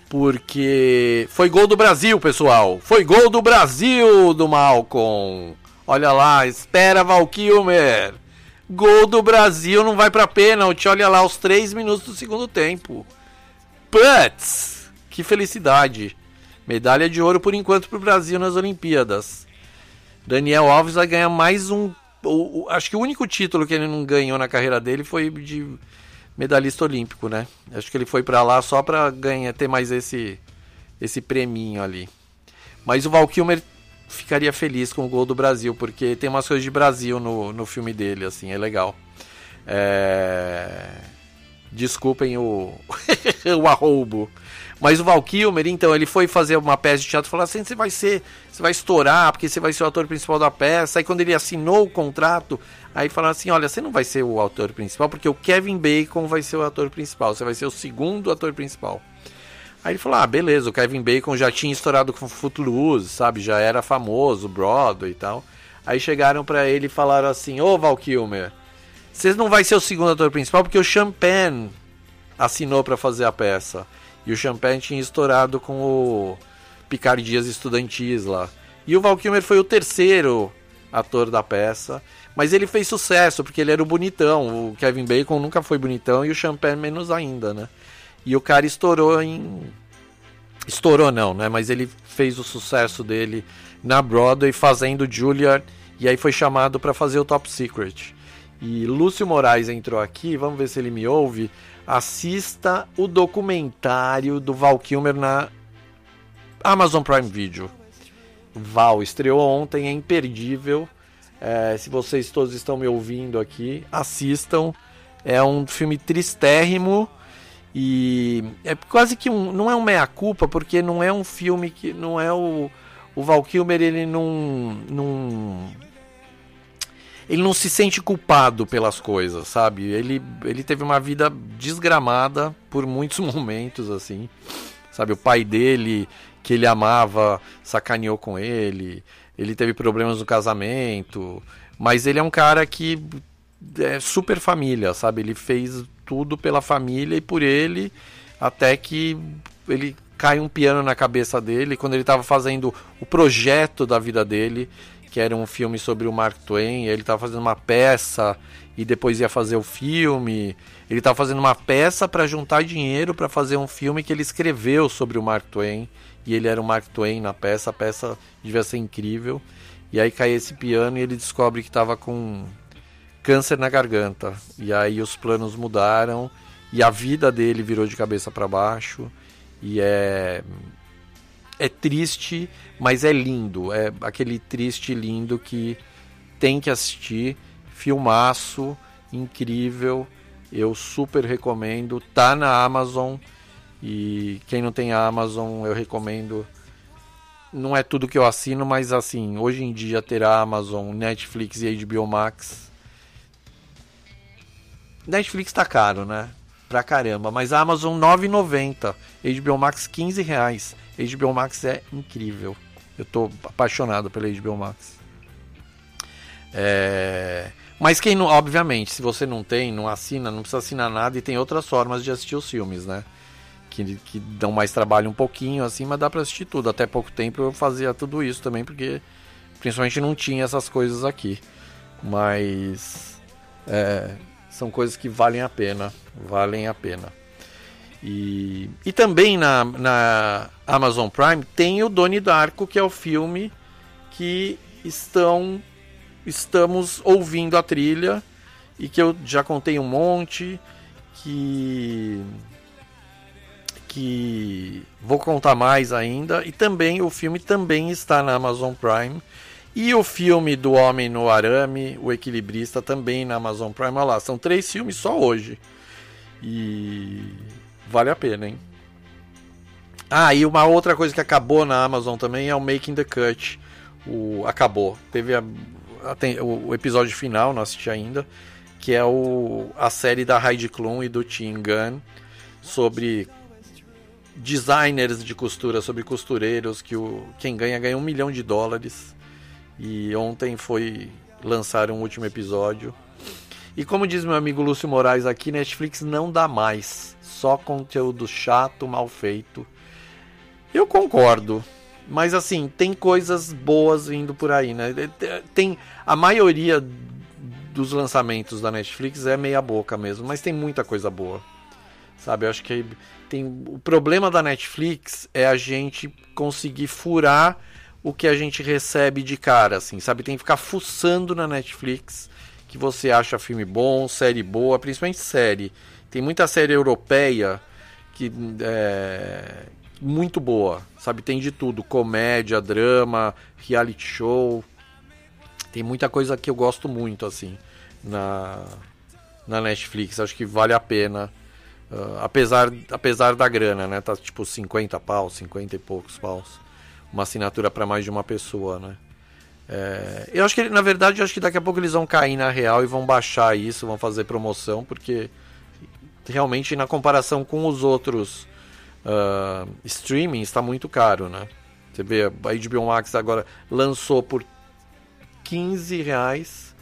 porque foi gol do Brasil, pessoal. Foi gol do Brasil do Malcolm. Olha lá, espera Valkymer. Gol do Brasil não vai para pênalti. Olha lá, os três minutos do segundo tempo. Putz, que felicidade. Medalha de ouro por enquanto para o Brasil nas Olimpíadas. Daniel Alves vai ganhar mais um. O, o, acho que o único título que ele não ganhou na carreira dele foi de medalhista olímpico, né? Acho que ele foi para lá só para ganhar, ter mais esse esse preminho ali. Mas o Val Kilmer ficaria feliz com o gol do Brasil, porque tem umas coisas de Brasil no, no filme dele, assim, é legal. É... Desculpem o, <laughs> o arroubo. Mas o Val Kilmer, então, ele foi fazer uma peça de teatro e falou assim: você vai ser, você vai estourar, porque você vai ser o ator principal da peça. Aí quando ele assinou o contrato, aí falaram assim: olha, você não vai ser o ator principal, porque o Kevin Bacon vai ser o ator principal, você vai ser o segundo ator principal. Aí ele falou: ah, beleza, o Kevin Bacon já tinha estourado com Footloose, sabe? Já era famoso, Broadway e tal. Aí chegaram para ele e falaram assim: ô Val Kilmer, você não vai ser o segundo ator principal porque o Champagne assinou para fazer a peça. E o Champagne tinha estourado com o Picardias Estudantis lá. E o Val Kilmer foi o terceiro ator da peça. Mas ele fez sucesso, porque ele era o bonitão. O Kevin Bacon nunca foi bonitão e o Champagne menos ainda, né? E o cara estourou em. Estourou não, né? Mas ele fez o sucesso dele na Broadway fazendo Julia. E aí foi chamado para fazer o Top Secret. E Lúcio Moraes entrou aqui, vamos ver se ele me ouve assista o documentário do Val Kilmer na Amazon Prime Video. Val estreou ontem, é imperdível. É, se vocês todos estão me ouvindo aqui, assistam. É um filme tristérrimo e é quase que um, não é um meia culpa porque não é um filme que não é o o Val Kilmer ele não, não ele não se sente culpado pelas coisas, sabe? Ele, ele teve uma vida desgramada por muitos <laughs> momentos, assim. Sabe, o pai dele, que ele amava, sacaneou com ele. Ele teve problemas no casamento. Mas ele é um cara que é super família, sabe? Ele fez tudo pela família e por ele, até que ele cai um piano na cabeça dele. Quando ele estava fazendo o projeto da vida dele, que era um filme sobre o Mark Twain. Ele estava fazendo uma peça e depois ia fazer o filme. Ele estava fazendo uma peça para juntar dinheiro para fazer um filme que ele escreveu sobre o Mark Twain. E ele era o Mark Twain na peça. A peça devia ser incrível. E aí cai esse piano e ele descobre que estava com câncer na garganta. E aí os planos mudaram e a vida dele virou de cabeça para baixo. E é é triste, mas é lindo. É aquele triste lindo que tem que assistir. Filmaço, incrível. Eu super recomendo. Tá na Amazon. E quem não tem a Amazon, eu recomendo. Não é tudo que eu assino, mas assim, hoje em dia ter a Amazon, Netflix e HBO Max. Netflix tá caro, né? Pra caramba. Mas a Amazon 9,90. HBO Max 15 reais. HBO Max é incrível. Eu tô apaixonado pela HBO Max. É... Mas quem não, obviamente, se você não tem, não assina, não precisa assinar nada e tem outras formas de assistir os filmes, né? Que, que dão mais trabalho um pouquinho assim, mas dá para assistir tudo. Até pouco tempo eu fazia tudo isso também, porque principalmente não tinha essas coisas aqui. Mas é, são coisas que valem a pena, valem a pena. E, e também na, na Amazon Prime tem o Doni Darko, que é o filme que estão estamos ouvindo a trilha e que eu já contei um monte que que vou contar mais ainda e também o filme também está na Amazon Prime e o filme do Homem no Arame, o Equilibrista também na Amazon Prime. Olha lá, são três filmes só hoje. E Vale a pena, hein? Ah, e uma outra coisa que acabou na Amazon também é o Making the Cut. O, acabou. Teve a, a, o, o, episódio final, não assisti ainda, que é o, a série da Heidi Klum e do Tim Gunn sobre designers de costura, sobre costureiros, que o, quem ganha ganha um milhão de dólares. E ontem foi lançar um último episódio. E como diz meu amigo Lúcio Moraes aqui, Netflix não dá mais. Só conteúdo chato, mal feito. Eu concordo. Mas assim, tem coisas boas vindo por aí, né? Tem a maioria dos lançamentos da Netflix é meia boca mesmo, mas tem muita coisa boa. Sabe? Eu acho que tem o problema da Netflix é a gente conseguir furar o que a gente recebe de cara, assim, sabe? Tem que ficar fuçando na Netflix que você acha filme bom, série boa, principalmente série. Tem muita série europeia que é muito boa, sabe? Tem de tudo, comédia, drama, reality show. Tem muita coisa que eu gosto muito, assim, na, na Netflix. Acho que vale a pena Uh, apesar, apesar da grana, né? Tá tipo 50 paus, 50 e poucos paus. Uma assinatura para mais de uma pessoa, né? É, eu acho que, na verdade, acho que daqui a pouco eles vão cair na real e vão baixar isso, vão fazer promoção, porque realmente, na comparação com os outros uh, streamings, está muito caro, né? Você vê, a HBO Max agora lançou por 15 reais.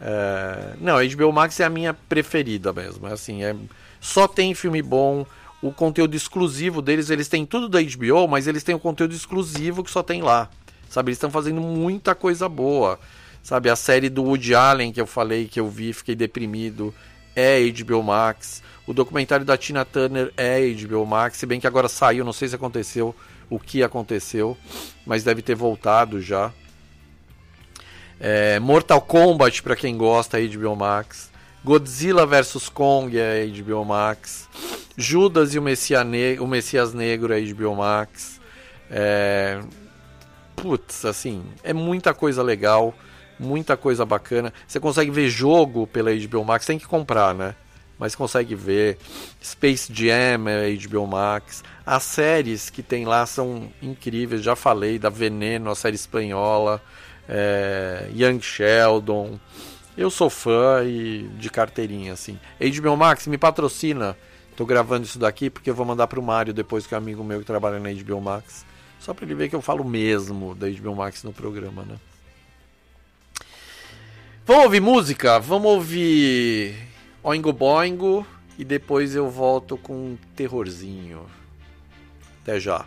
É, não, a HBO Max é a minha preferida mesmo. É assim, é só tem filme bom. O conteúdo exclusivo deles, eles têm tudo da HBO, mas eles têm o conteúdo exclusivo que só tem lá. Sabe, eles estão fazendo muita coisa boa. Sabe, a série do Woody Allen que eu falei, que eu vi, fiquei deprimido, é HBO Max. O documentário da Tina Turner é HBO Max, se bem que agora saiu, não sei se aconteceu o que aconteceu, mas deve ter voltado já. É, Mortal Kombat, para quem gosta, é HBO Max. Godzilla vs Kong é HBO Max. Judas e o, Messia ne o Messias Negro é HBO Max. É... Putz, assim, é muita coisa legal, muita coisa bacana. Você consegue ver jogo pela HBO Max, tem que comprar, né? Mas consegue ver. Space Jam é HBO Max. As séries que tem lá são incríveis, já falei da Veneno, a série espanhola, é... Young Sheldon. Eu sou fã e de carteirinha, assim. HBO Max, me patrocina. Tô gravando isso daqui porque eu vou mandar pro Mário depois, que é um amigo meu que trabalha na HBO Max. Só pra ele ver que eu falo mesmo da HBO Max no programa, né? Vamos ouvir música? Vamos ouvir Oingo Boingo e depois eu volto com um terrorzinho. Até já.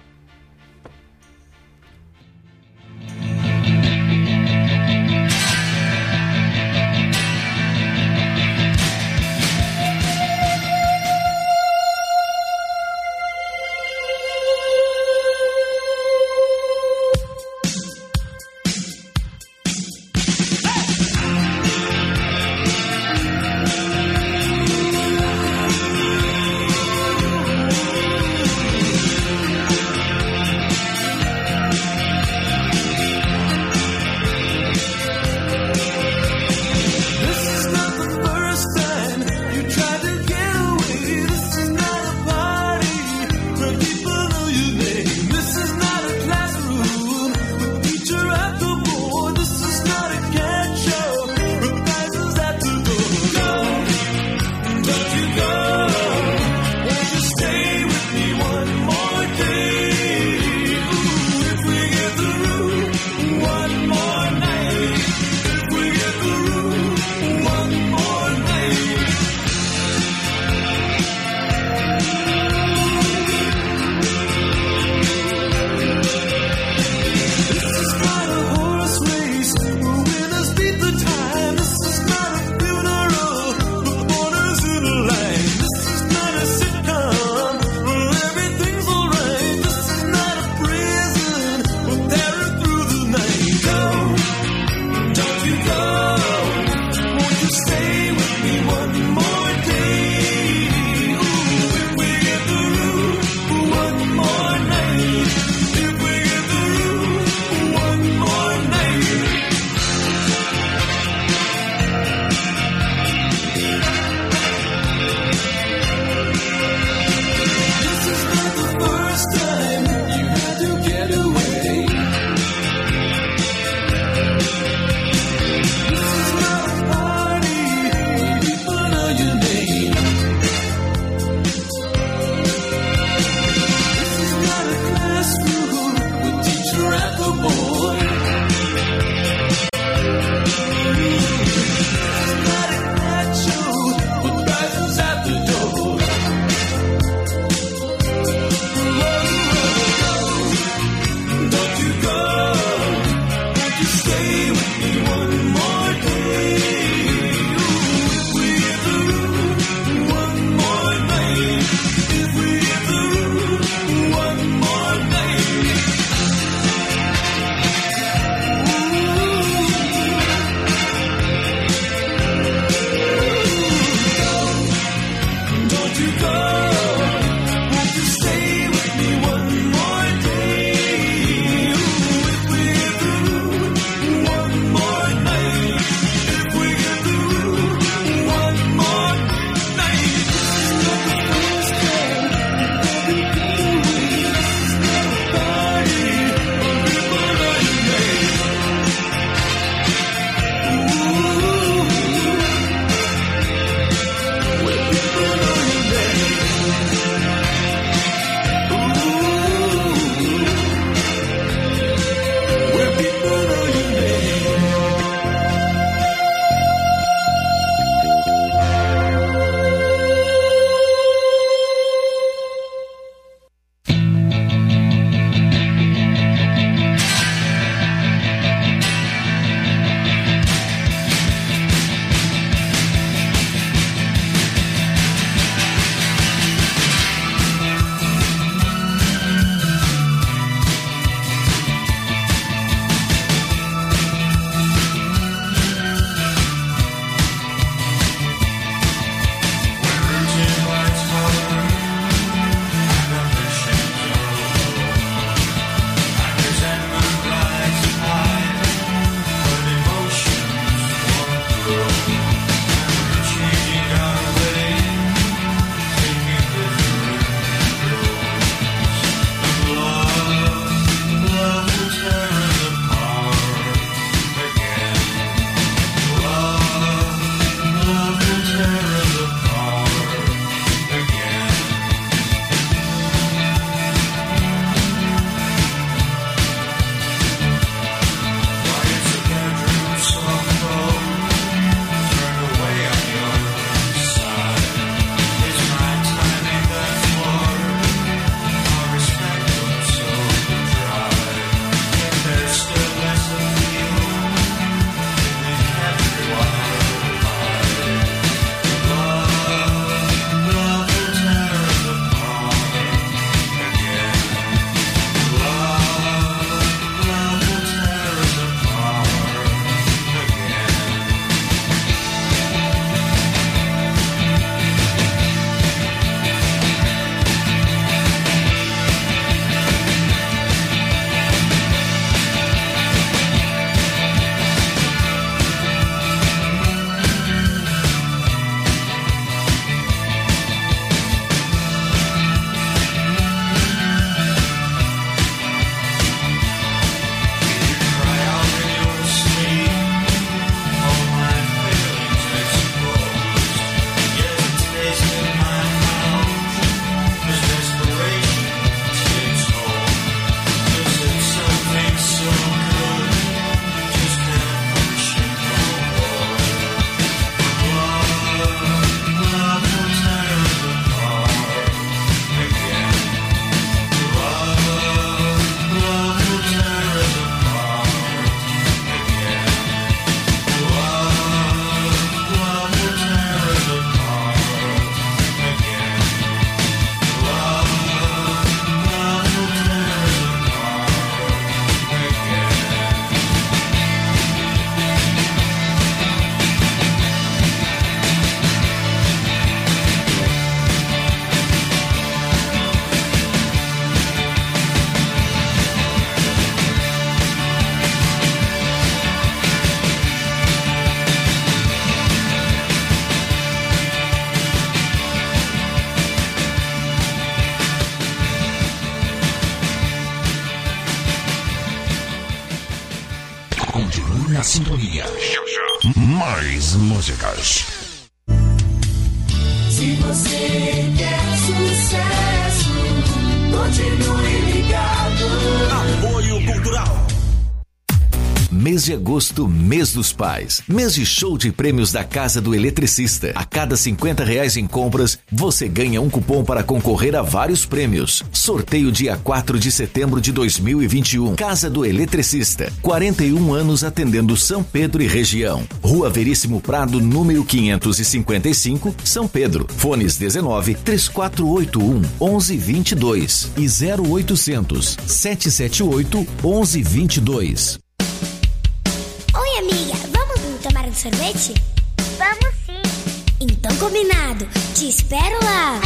Agosto, mês dos pais. Mês de show de prêmios da Casa do Eletricista. A cada 50 reais em compras, você ganha um cupom para concorrer a vários prêmios. Sorteio dia 4 de setembro de 2021. Casa do Eletricista. 41 anos atendendo São Pedro e região. Rua Veríssimo Prado, número 555, São Pedro. Fones 19 3481 1122 e 0800 778 1122. Sorvete? Vamos sim. Então, combinado. Te espero lá.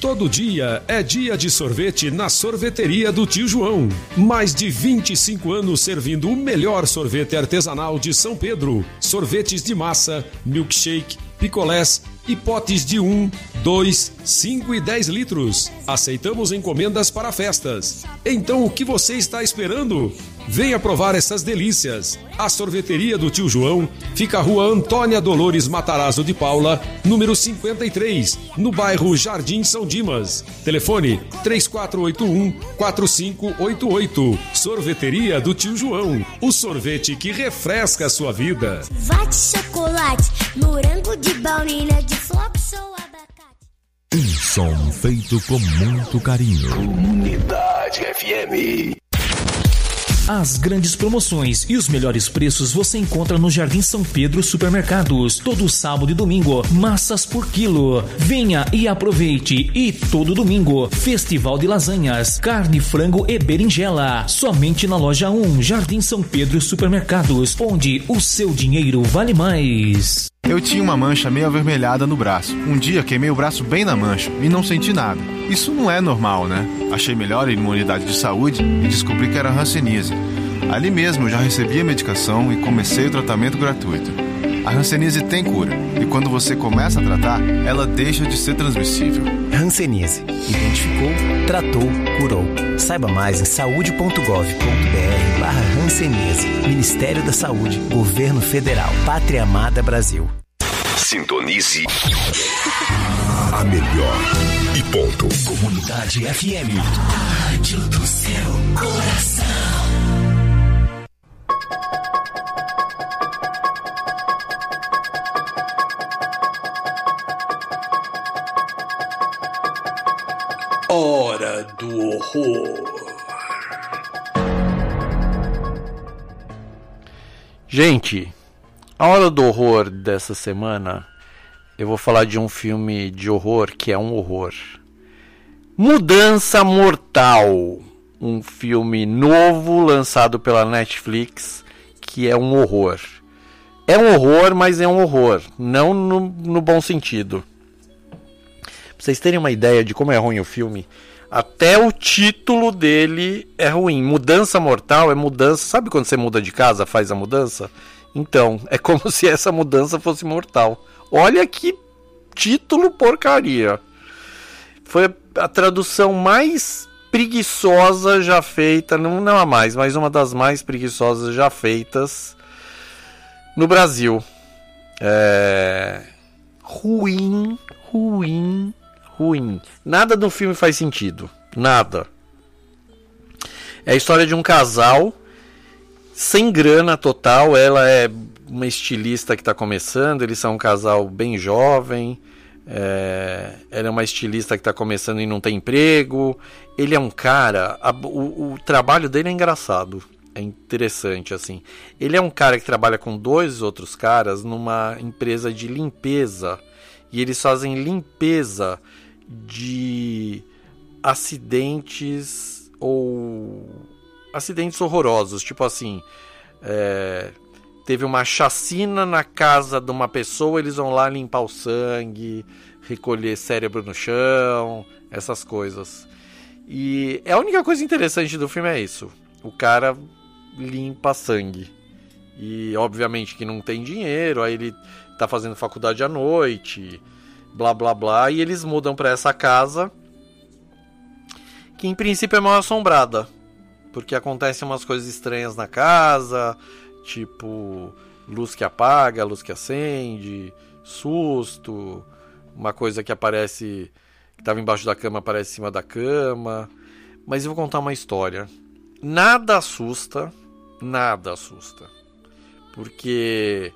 Todo dia é dia de sorvete na sorveteria do tio João. Mais de 25 anos servindo o melhor sorvete artesanal de São Pedro. Sorvetes de massa, milkshake, picolés e potes de 1, 2, 5 e 10 litros. Aceitamos encomendas para festas. Então o que você está esperando? Venha provar essas delícias. A sorveteria do tio João fica rua Antônia Dolores Matarazzo de Paula, número 53, no bairro Jardim São Dimas. Telefone 3481-4588. Sorveteria do tio João. O sorvete que refresca a sua vida. Vate chocolate, morango de baunilha, de. Um som feito com muito carinho. Unidade FM. As grandes promoções e os melhores preços você encontra no Jardim São Pedro Supermercados. Todo sábado e domingo, massas por quilo. Venha e aproveite. E todo domingo, Festival de Lasanhas, carne, frango e berinjela. Somente na loja 1, Jardim São Pedro Supermercados, onde o seu dinheiro vale mais. Eu tinha uma mancha meio avermelhada no braço. Um dia queimei o braço bem na mancha e não senti nada. Isso não é normal, né? Achei melhor ir numa unidade de saúde e descobri que era hanseníase. Ali mesmo eu já recebi a medicação e comecei o tratamento gratuito. A hanseníase tem cura e quando você começa a tratar, ela deixa de ser transmissível. Hanseníase. Identificou, tratou, curou. Saiba mais em saude.gov.br Hanseníase. Ministério da Saúde, Governo Federal, Pátria Amada Brasil. Sintonize a melhor e ponto. Comunidade FM. Rádio do seu coração. Hora do horror. Gente, a hora do horror dessa semana, eu vou falar de um filme de horror que é um horror. Mudança Mortal, um filme novo lançado pela Netflix que é um horror. É um horror, mas é um horror, não no, no bom sentido. Pra vocês terem uma ideia de como é ruim o filme, até o título dele é ruim. Mudança mortal é mudança. Sabe quando você muda de casa, faz a mudança? Então, <laughs> é como se essa mudança fosse mortal. Olha que título porcaria. Foi a tradução mais preguiçosa já feita, não, não a mais, mas uma das mais preguiçosas já feitas no Brasil. É... Ruim, ruim, ruim. Nada do filme faz sentido. Nada. É a história de um casal sem grana total. Ela é uma estilista que está começando. Eles são um casal bem jovem. É, ela é uma estilista que está começando e não tem emprego. Ele é um cara. a- o, o trabalho dele é engraçado. É interessante, assim. Ele é um cara que trabalha com dois outros caras numa empresa de limpeza. E eles fazem limpeza de acidentes ou acidentes horrorosos, tipo assim, é, teve uma chacina na casa de uma pessoa, eles vão lá limpar o sangue, recolher cérebro no chão, essas coisas. E a única coisa interessante do filme é isso. O cara limpa sangue. E obviamente que não tem dinheiro, aí ele tá fazendo faculdade à noite, blá blá blá, e eles mudam para essa casa que em princípio é mal assombrada, porque acontecem umas coisas estranhas na casa, tipo luz que apaga, luz que acende, susto, uma coisa que aparece que estava embaixo da cama aparece em cima da cama. Mas eu vou contar uma história. Nada assusta, nada assusta. Porque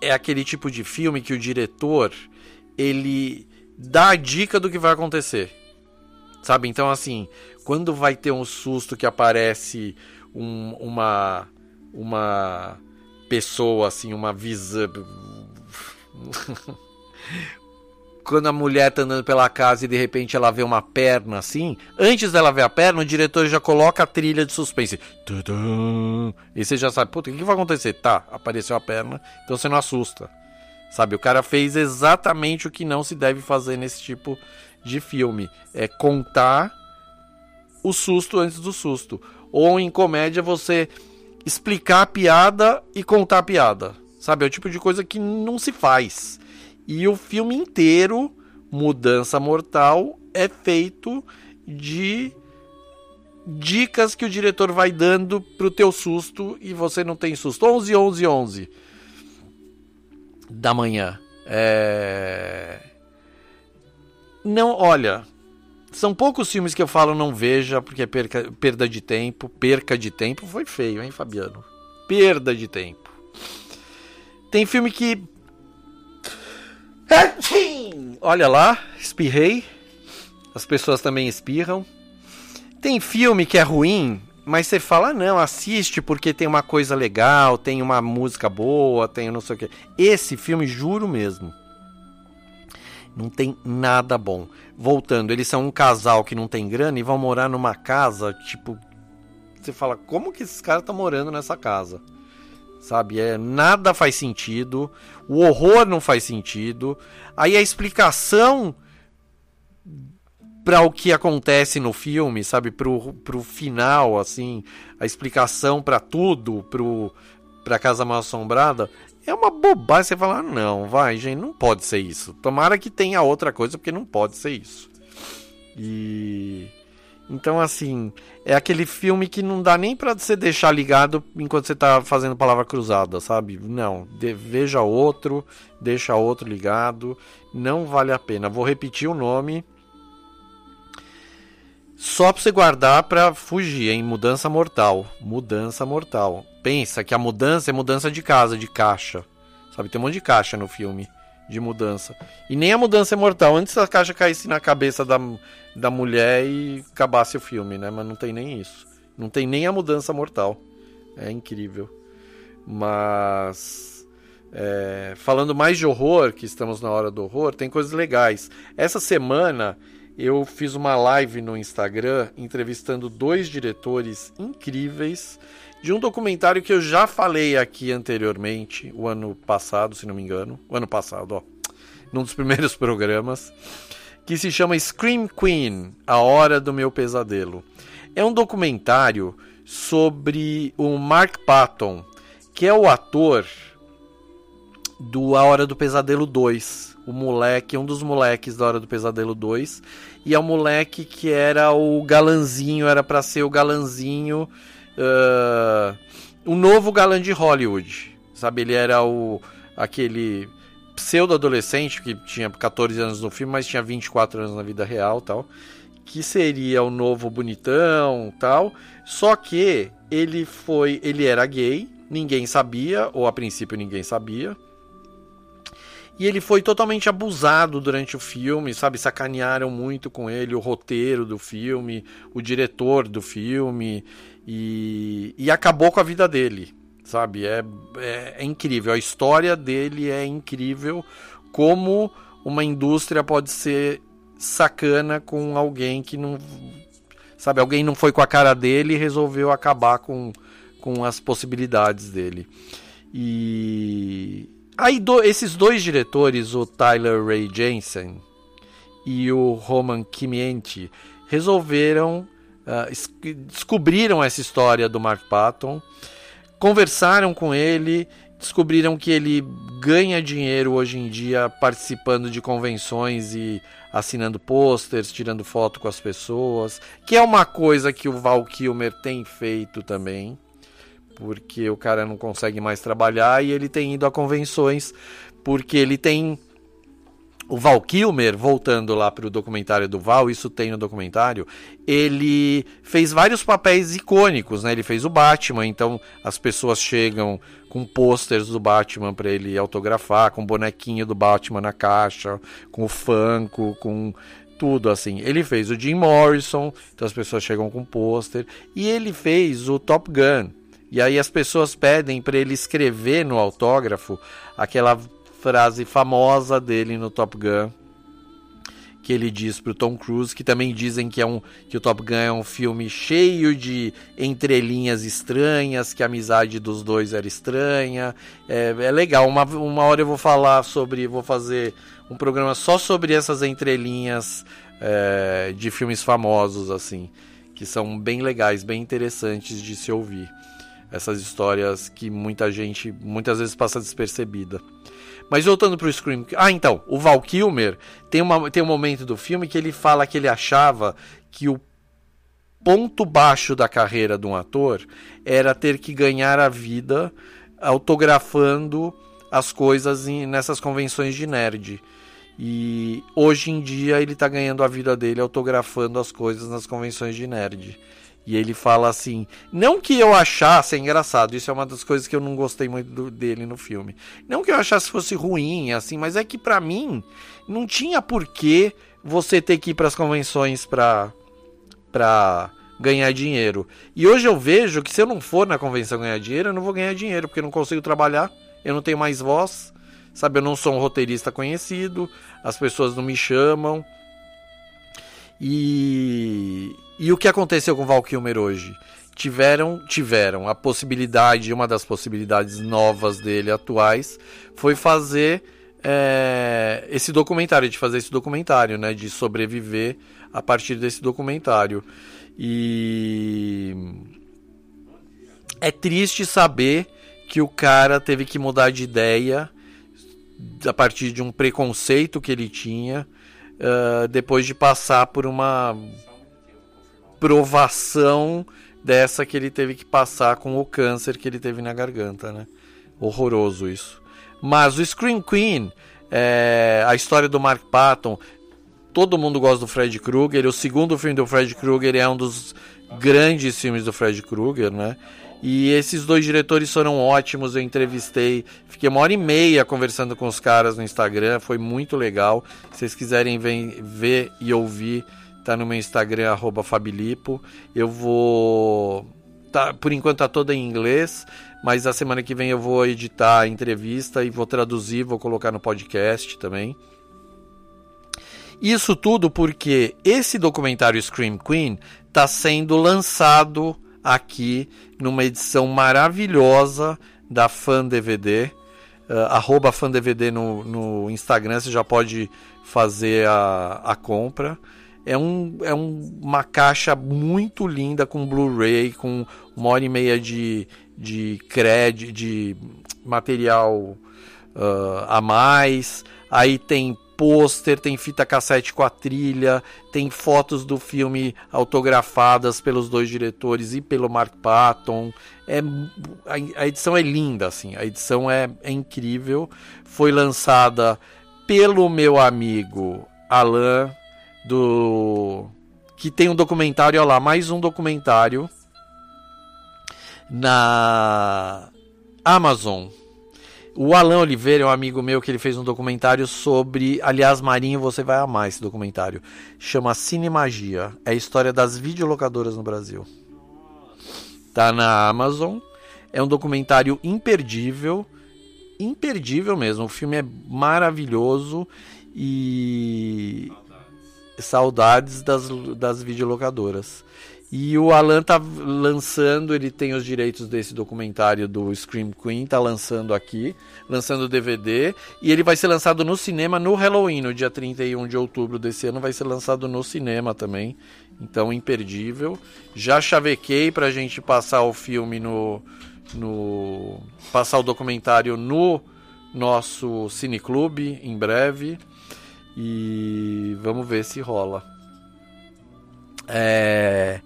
é aquele tipo de filme que o diretor ele dá a dica do que vai acontecer. Sabe? Então, assim, quando vai ter um susto que aparece um, uma uma pessoa assim, uma visão <laughs> quando a mulher tá andando pela casa e de repente ela vê uma perna assim, antes dela ver a perna, o diretor já coloca a trilha de suspense. Tudum. E você já sabe, puta, o que vai acontecer? Tá, apareceu a perna, então você não assusta. Sabe, o cara fez exatamente o que não se deve fazer nesse tipo de filme. É contar o susto antes do susto. Ou em comédia você explicar a piada e contar a piada. Sabe, é o tipo de coisa que não se faz. E o filme inteiro, Mudança Mortal, é feito de dicas que o diretor vai dando pro teu susto e você não tem susto. 11, 11, 11 da manhã. É... Não, olha, são poucos filmes que eu falo não veja porque é perca, perda de tempo. Perca de tempo foi feio, hein, Fabiano? Perda de tempo. Tem filme que. Olha lá, espirrei. As pessoas também espirram. Tem filme que é ruim, mas você fala, não, assiste porque tem uma coisa legal, tem uma música boa, tem não sei o que. Esse filme, juro mesmo, não tem nada bom. Voltando, eles são um casal que não tem grana e vão morar numa casa, tipo. Você fala, como que esses caras estão morando nessa casa? Sabe? É, nada faz sentido. O horror não faz sentido. Aí a explicação para o que acontece no filme, sabe? Pro, pro final, assim. A explicação para tudo, pro, pra Casa Mal Assombrada. É uma bobagem você falar, não, vai, gente, não pode ser isso. Tomara que tenha outra coisa, porque não pode ser isso. E. Então, assim, é aquele filme que não dá nem pra você deixar ligado enquanto você tá fazendo palavra cruzada, sabe? Não, de, veja outro, deixa outro ligado, não vale a pena. Vou repetir o nome. Só pra você guardar pra fugir, hein? Mudança mortal. Mudança mortal. Pensa que a mudança é mudança de casa, de caixa. Sabe? Tem um monte de caixa no filme de mudança. E nem a mudança é mortal. Antes a caixa caísse na cabeça da, da mulher e acabasse o filme, né? Mas não tem nem isso. Não tem nem a mudança mortal. É incrível. Mas. É, falando mais de horror, que estamos na hora do horror, tem coisas legais. Essa semana eu fiz uma live no Instagram entrevistando dois diretores incríveis de um documentário que eu já falei aqui anteriormente, o ano passado, se não me engano. O ano passado, ó. Num dos <laughs> primeiros programas. Que se chama Scream Queen A Hora do Meu Pesadelo. É um documentário sobre o Mark Patton, que é o ator do A Hora do Pesadelo 2. O moleque, um dos moleques da Hora do Pesadelo 2. E é o moleque que era o galanzinho, era para ser o galanzinho. Uh, um novo galã de Hollywood. Sabe, ele era o aquele pseudo-adolescente que tinha 14 anos no filme, mas tinha 24 anos na vida real tal. Que seria o novo bonitão tal. Só que ele foi. Ele era gay, ninguém sabia, ou a princípio ninguém sabia. E ele foi totalmente abusado durante o filme, sabe? Sacanearam muito com ele o roteiro do filme, o diretor do filme, e, e acabou com a vida dele, sabe? É, é, é incrível. A história dele é incrível. Como uma indústria pode ser sacana com alguém que não. Sabe? Alguém não foi com a cara dele e resolveu acabar com, com as possibilidades dele. E Aí do, esses dois diretores, o Tyler Ray Jensen e o Roman Kimienti, resolveram uh, descobriram essa história do Mark Patton, conversaram com ele, descobriram que ele ganha dinheiro hoje em dia participando de convenções e assinando posters, tirando foto com as pessoas, que é uma coisa que o Val Kilmer tem feito também porque o cara não consegue mais trabalhar e ele tem ido a convenções porque ele tem o Val Kilmer, voltando lá para o documentário do Val, isso tem no documentário, ele fez vários papéis icônicos, né? Ele fez o Batman, então as pessoas chegam com posters do Batman para ele autografar, com bonequinho do Batman na caixa, com o Funko, com tudo assim. Ele fez o Jim Morrison, então as pessoas chegam com pôster, e ele fez o Top Gun. E aí as pessoas pedem para ele escrever no autógrafo aquela frase famosa dele no Top Gun, que ele diz pro Tom Cruise, que também dizem que é um que o Top Gun é um filme cheio de entrelinhas estranhas, que a amizade dos dois era estranha. É, é legal. Uma, uma hora eu vou falar sobre, vou fazer um programa só sobre essas entrelinhas é, de filmes famosos assim, que são bem legais, bem interessantes de se ouvir. Essas histórias que muita gente muitas vezes passa despercebida. Mas voltando pro Scream. Ah, então, o Val Kilmer tem, uma, tem um momento do filme que ele fala que ele achava que o ponto baixo da carreira de um ator era ter que ganhar a vida autografando as coisas em, nessas convenções de nerd. E hoje em dia ele está ganhando a vida dele autografando as coisas nas convenções de nerd. E ele fala assim: não que eu achasse, é engraçado, isso é uma das coisas que eu não gostei muito do, dele no filme. Não que eu achasse fosse ruim, assim, mas é que para mim não tinha porquê você ter que ir para as convenções para pra ganhar dinheiro. E hoje eu vejo que se eu não for na convenção ganhar dinheiro, eu não vou ganhar dinheiro, porque eu não consigo trabalhar, eu não tenho mais voz, sabe? Eu não sou um roteirista conhecido, as pessoas não me chamam. E, e o que aconteceu com Val Kilmer hoje? Tiveram, tiveram a possibilidade, uma das possibilidades novas dele atuais, foi fazer é, esse documentário, de fazer esse documentário, né? De sobreviver a partir desse documentário. E é triste saber que o cara teve que mudar de ideia a partir de um preconceito que ele tinha uh, depois de passar por uma provação dessa que ele teve que passar com o câncer que ele teve na garganta, né? Horroroso isso. Mas o Scream Queen, é, a história do Mark Patton, todo mundo gosta do Fred Krueger. O segundo filme do Fred Krueger é um dos grandes filmes do Fred Krueger, né? E esses dois diretores foram ótimos. Eu entrevistei, fiquei uma hora e meia conversando com os caras no Instagram. Foi muito legal. Se vocês quiserem ver, ver e ouvir, tá no meu Instagram, Fabilipo. Eu vou. Tá, por enquanto tá toda em inglês, mas a semana que vem eu vou editar a entrevista e vou traduzir, vou colocar no podcast também. Isso tudo porque esse documentário Scream Queen está sendo lançado aqui numa edição maravilhosa da Fan DVD. Uh, arroba Fan DVD no, no Instagram, você já pode fazer a, a compra. É, um, é um, uma caixa muito linda com Blu-ray, com uma hora e meia de, de crédito, de material uh, a mais. Aí tem pôster, tem fita cassete com a trilha, tem fotos do filme autografadas pelos dois diretores e pelo Mark Patton. É, a, a edição é linda, assim, a edição é, é incrível. Foi lançada pelo meu amigo Alan, do que tem um documentário, olha lá, mais um documentário na Amazon o Alan Oliveira é um amigo meu que ele fez um documentário sobre. Aliás, Marinho, você vai amar esse documentário. Chama Cinemagia. É a história das videolocadoras no Brasil. Tá na Amazon. É um documentário imperdível. Imperdível mesmo. O filme é maravilhoso. E. Saudades das, das videolocadoras. E o Alan tá lançando, ele tem os direitos desse documentário do Scream Queen, tá lançando aqui, lançando o DVD, e ele vai ser lançado no cinema no Halloween, no dia 31 de outubro desse ano, vai ser lançado no cinema também. Então, imperdível. Já chavequei pra gente passar o filme no no passar o documentário no nosso cineclube em breve. E vamos ver se rola. É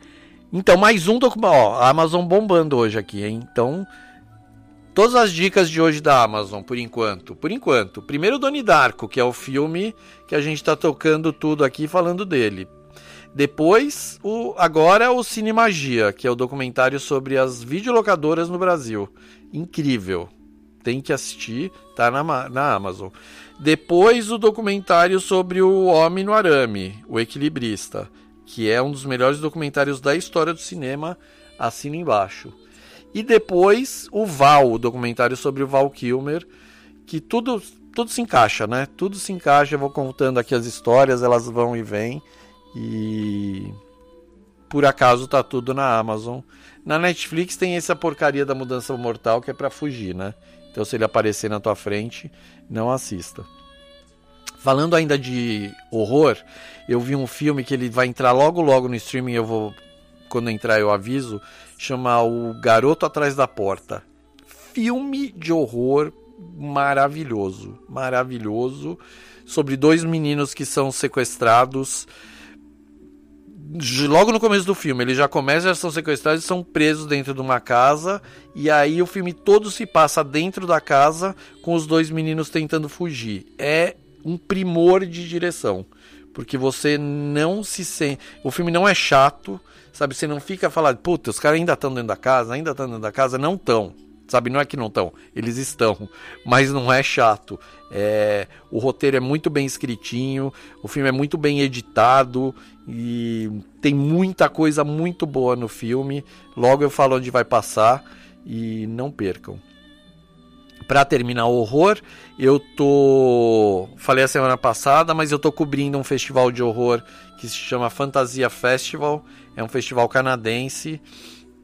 Então, mais um documentário. Ó, a Amazon bombando hoje aqui, hein? Então, todas as dicas de hoje da Amazon, por enquanto. Por enquanto. Primeiro, Doni Darko, que é o filme que a gente tá tocando tudo aqui falando dele. Depois, o, agora o Cine Magia, que é o documentário sobre as videolocadoras no Brasil. Incrível. Tem que assistir, tá na, na Amazon. Depois o documentário sobre o Homem no Arame, o Equilibrista, que é um dos melhores documentários da história do cinema, assina embaixo. E depois o Val, o documentário sobre o Val Kilmer, que tudo, tudo se encaixa, né? Tudo se encaixa, eu vou contando aqui as histórias, elas vão e vêm. E por acaso tá tudo na Amazon. Na Netflix tem essa porcaria da mudança mortal que é pra fugir, né? Então se ele aparecer na tua frente, não assista. Falando ainda de horror, eu vi um filme que ele vai entrar logo logo no streaming, eu vou quando entrar eu aviso, chama O Garoto Atrás da Porta. Filme de horror maravilhoso, maravilhoso, sobre dois meninos que são sequestrados logo no começo do filme, eles já começam, já são sequestrados e são presos dentro de uma casa. E aí o filme todo se passa dentro da casa com os dois meninos tentando fugir. É um primor de direção. Porque você não se sente. O filme não é chato, sabe? Você não fica falando, puta, os caras ainda estão dentro da casa, ainda estão dentro da casa. Não estão. Sabe, não é que não estão, eles estão, <laughs> mas não é chato. É, o roteiro é muito bem escritinho, o filme é muito bem editado e tem muita coisa muito boa no filme. Logo eu falo onde vai passar e não percam. Para terminar o horror, eu tô. Falei a semana passada, mas eu tô cobrindo um festival de horror que se chama Fantasia Festival. É um festival canadense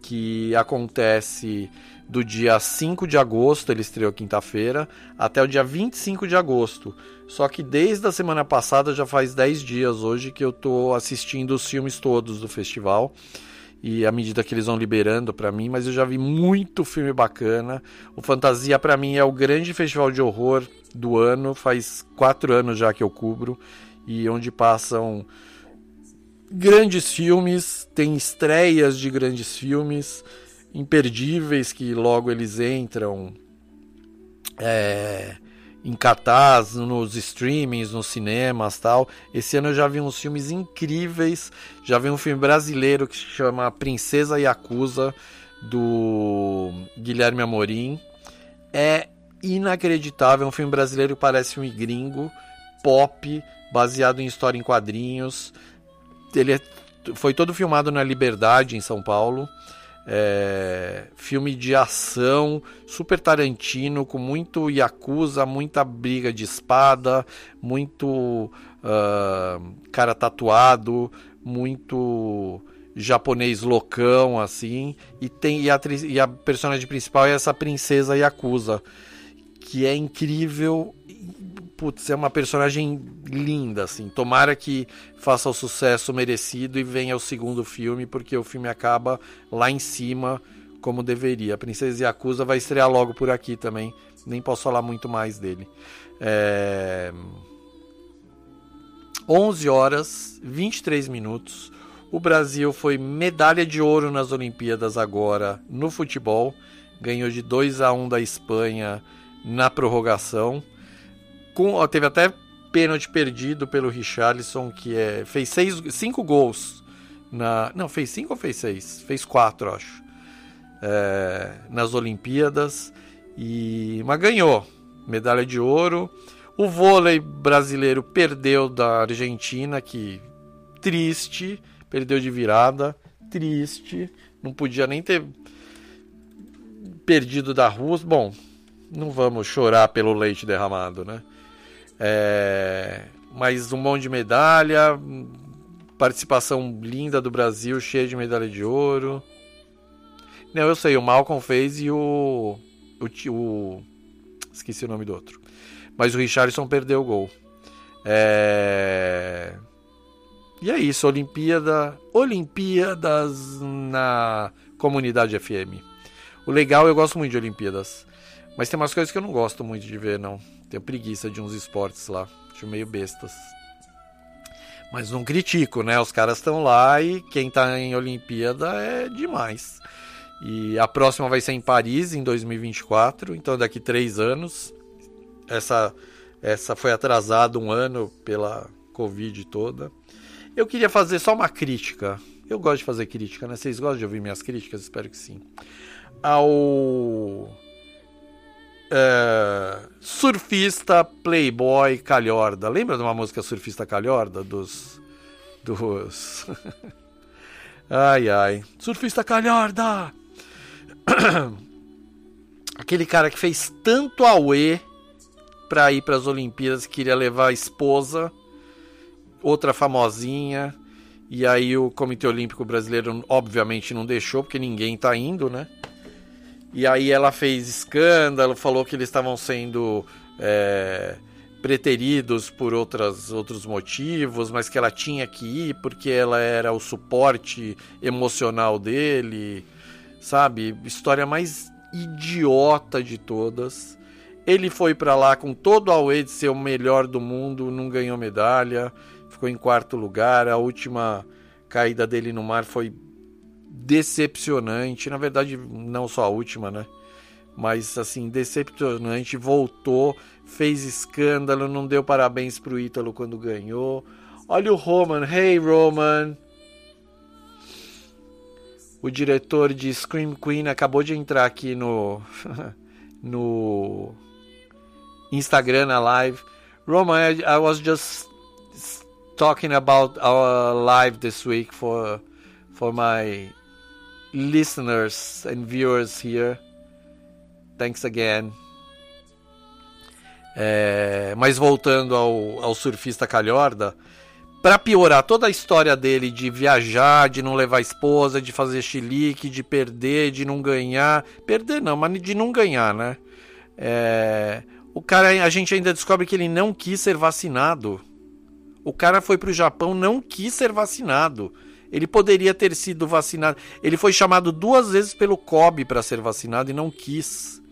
que acontece do dia 5 de agosto, ele estreou quinta-feira, até o dia 25 de agosto. Só que desde a semana passada, já faz 10 dias hoje, que eu tô assistindo os filmes todos do festival. E à medida que eles vão liberando para mim, mas eu já vi muito filme bacana. O Fantasia para mim é o grande festival de horror do ano, faz quatro anos já que eu cubro. E onde passam grandes filmes, tem estreias de grandes filmes imperdíveis que logo eles entram. É, em cartaz, nos streamings, nos cinemas tal. Esse ano eu já vi uns filmes incríveis. Já vi um filme brasileiro que se chama Princesa Yakuza, do Guilherme Amorim. É inacreditável, é um filme brasileiro que parece filme gringo, pop, baseado em história em quadrinhos. Ele é, foi todo filmado na Liberdade, em São Paulo. É, filme de ação, super Tarantino, com muito Yakuza, muita briga de espada, muito uh, cara tatuado, muito japonês loucão, assim. E, tem, e, a, e a personagem principal é essa princesa Yakuza, que é incrível. Putz, é uma personagem linda, assim. Tomara que faça o sucesso merecido e venha o segundo filme, porque o filme acaba lá em cima, como deveria. A Princesa Yakuza vai estrear logo por aqui também. Nem posso falar muito mais dele. É... 11 horas, 23 minutos. O Brasil foi medalha de ouro nas Olimpíadas agora no futebol. Ganhou de 2 a 1 da Espanha na prorrogação. Com, ó, teve até pênalti perdido pelo Richarlison, que é, fez seis, cinco gols. Na, não, fez cinco ou fez seis? Fez quatro, acho. É, nas Olimpíadas. E, mas ganhou. Medalha de ouro. O vôlei brasileiro perdeu da Argentina, que triste. Perdeu de virada. Triste. Não podia nem ter perdido da Rússia. Bom, não vamos chorar pelo leite derramado, né? É, mas um monte de medalha, participação linda do Brasil, cheia de medalha de ouro. Não, eu sei, o Malcolm fez e o, o, o esqueci o nome do outro. Mas o Richardson perdeu o gol. É, e é isso, Olimpíada, Olimpíadas na comunidade FM. O legal, eu gosto muito de Olimpíadas, mas tem umas coisas que eu não gosto muito de ver, não. Tenho preguiça de uns esportes lá. Acho meio bestas. Mas não critico, né? Os caras estão lá e quem tá em Olimpíada é demais. E a próxima vai ser em Paris, em 2024, então daqui três anos. Essa, essa foi atrasada um ano pela Covid toda. Eu queria fazer só uma crítica. Eu gosto de fazer crítica, né? Vocês gostam de ouvir minhas críticas? Espero que sim. Ao é, surfista Playboy Calhorda. Lembra de uma música Surfista Calhorda? Dos. Dos. <laughs> ai ai. Surfista Calhorda! <clears throat> Aquele cara que fez tanto auê pra ir pras Olimpíadas, queria levar a esposa, outra famosinha. E aí o Comitê Olímpico Brasileiro obviamente não deixou, porque ninguém tá indo, né? E aí ela fez escândalo, falou que eles estavam sendo é, preteridos por outras, outros motivos, mas que ela tinha que ir porque ela era o suporte emocional dele, sabe? História mais idiota de todas. Ele foi para lá com todo o de ser o melhor do mundo, não ganhou medalha, ficou em quarto lugar. A última caída dele no mar foi decepcionante. Na verdade, não só a última, né? Mas assim, decepcionante. Voltou, fez escândalo, não deu parabéns pro Ítalo quando ganhou. Olha o Roman, hey Roman. O diretor de Scream Queen acabou de entrar aqui no <laughs> no Instagram na live. Roman, I, I was just talking about our live this week for for my listeners and viewers here. Thanks again. É, mas voltando ao, ao surfista Calhorda, para piorar toda a história dele de viajar, de não levar esposa, de fazer chilique, de perder, de não ganhar, perder não, mas de não ganhar, né? É, o cara, a gente ainda descobre que ele não quis ser vacinado. O cara foi pro Japão, não quis ser vacinado. Ele poderia ter sido vacinado. Ele foi chamado duas vezes pelo COB para ser vacinado e não quis.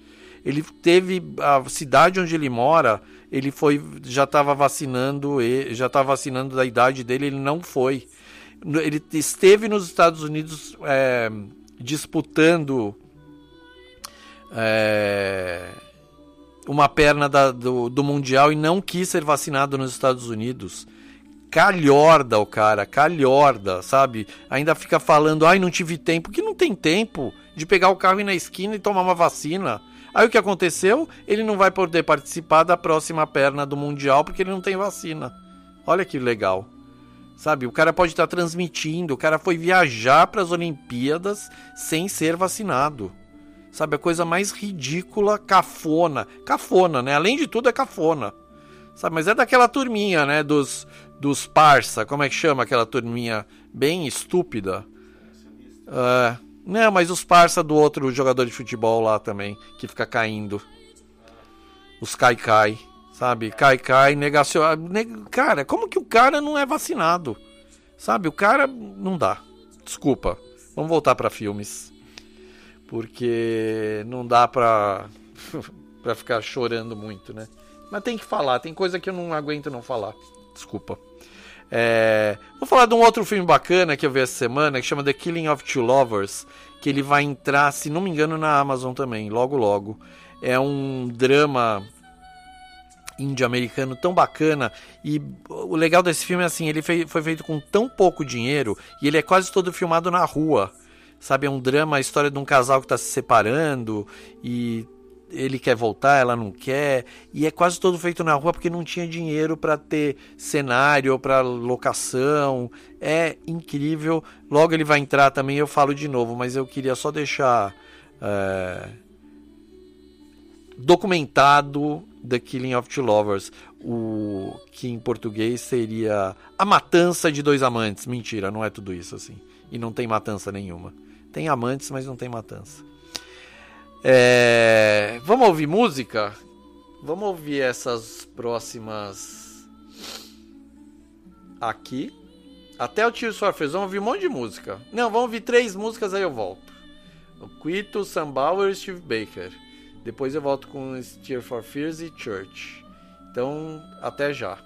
Ele teve a cidade onde ele mora, ele foi já estava vacinando, já estava vacinando da idade dele, ele não foi. Ele esteve nos Estados Unidos é, disputando é, uma perna da, do, do mundial e não quis ser vacinado nos Estados Unidos calhorda o cara, calhorda, sabe? Ainda fica falando, ai, não tive tempo. Que não tem tempo de pegar o carro e ir na esquina e tomar uma vacina. Aí o que aconteceu? Ele não vai poder participar da próxima perna do Mundial porque ele não tem vacina. Olha que legal. Sabe, o cara pode estar transmitindo, o cara foi viajar para as Olimpíadas sem ser vacinado. Sabe, a coisa mais ridícula, cafona. Cafona, né? Além de tudo, é cafona. Sabe, mas é daquela turminha, né? Dos, dos parça, como é que chama aquela turminha bem estúpida? Uh, não, mas os parça do outro jogador de futebol lá também, que fica caindo. Os cai-cai, sabe? Cai-cai, negacion... Cara, como que o cara não é vacinado? Sabe, o cara não dá. Desculpa. Vamos voltar para filmes. Porque não dá pra, <laughs> pra ficar chorando muito, né? Mas tem que falar, tem coisa que eu não aguento não falar. Desculpa. É... Vou falar de um outro filme bacana que eu vi essa semana, que chama The Killing of Two Lovers, que ele vai entrar, se não me engano, na Amazon também, logo logo. É um drama índio-americano tão bacana e o legal desse filme é assim, ele foi feito com tão pouco dinheiro e ele é quase todo filmado na rua. Sabe, é um drama, a história de um casal que está se separando e ele quer voltar, ela não quer, e é quase todo feito na rua porque não tinha dinheiro para ter cenário para locação. É incrível. Logo ele vai entrar também, eu falo de novo, mas eu queria só deixar é, documentado The Killing of Two Lovers, o que em português seria A Matança de Dois Amantes. Mentira, não é tudo isso assim. E não tem matança nenhuma. Tem amantes, mas não tem matança. É... Vamos ouvir música? Vamos ouvir essas próximas aqui. Até o Tio Surfers, vamos ouvir um monte de música. Não, vamos ouvir três músicas aí eu volto. O Quito, Sam Bauer e Steve Baker. Depois eu volto com Tear for Fears e Church. Então, até já.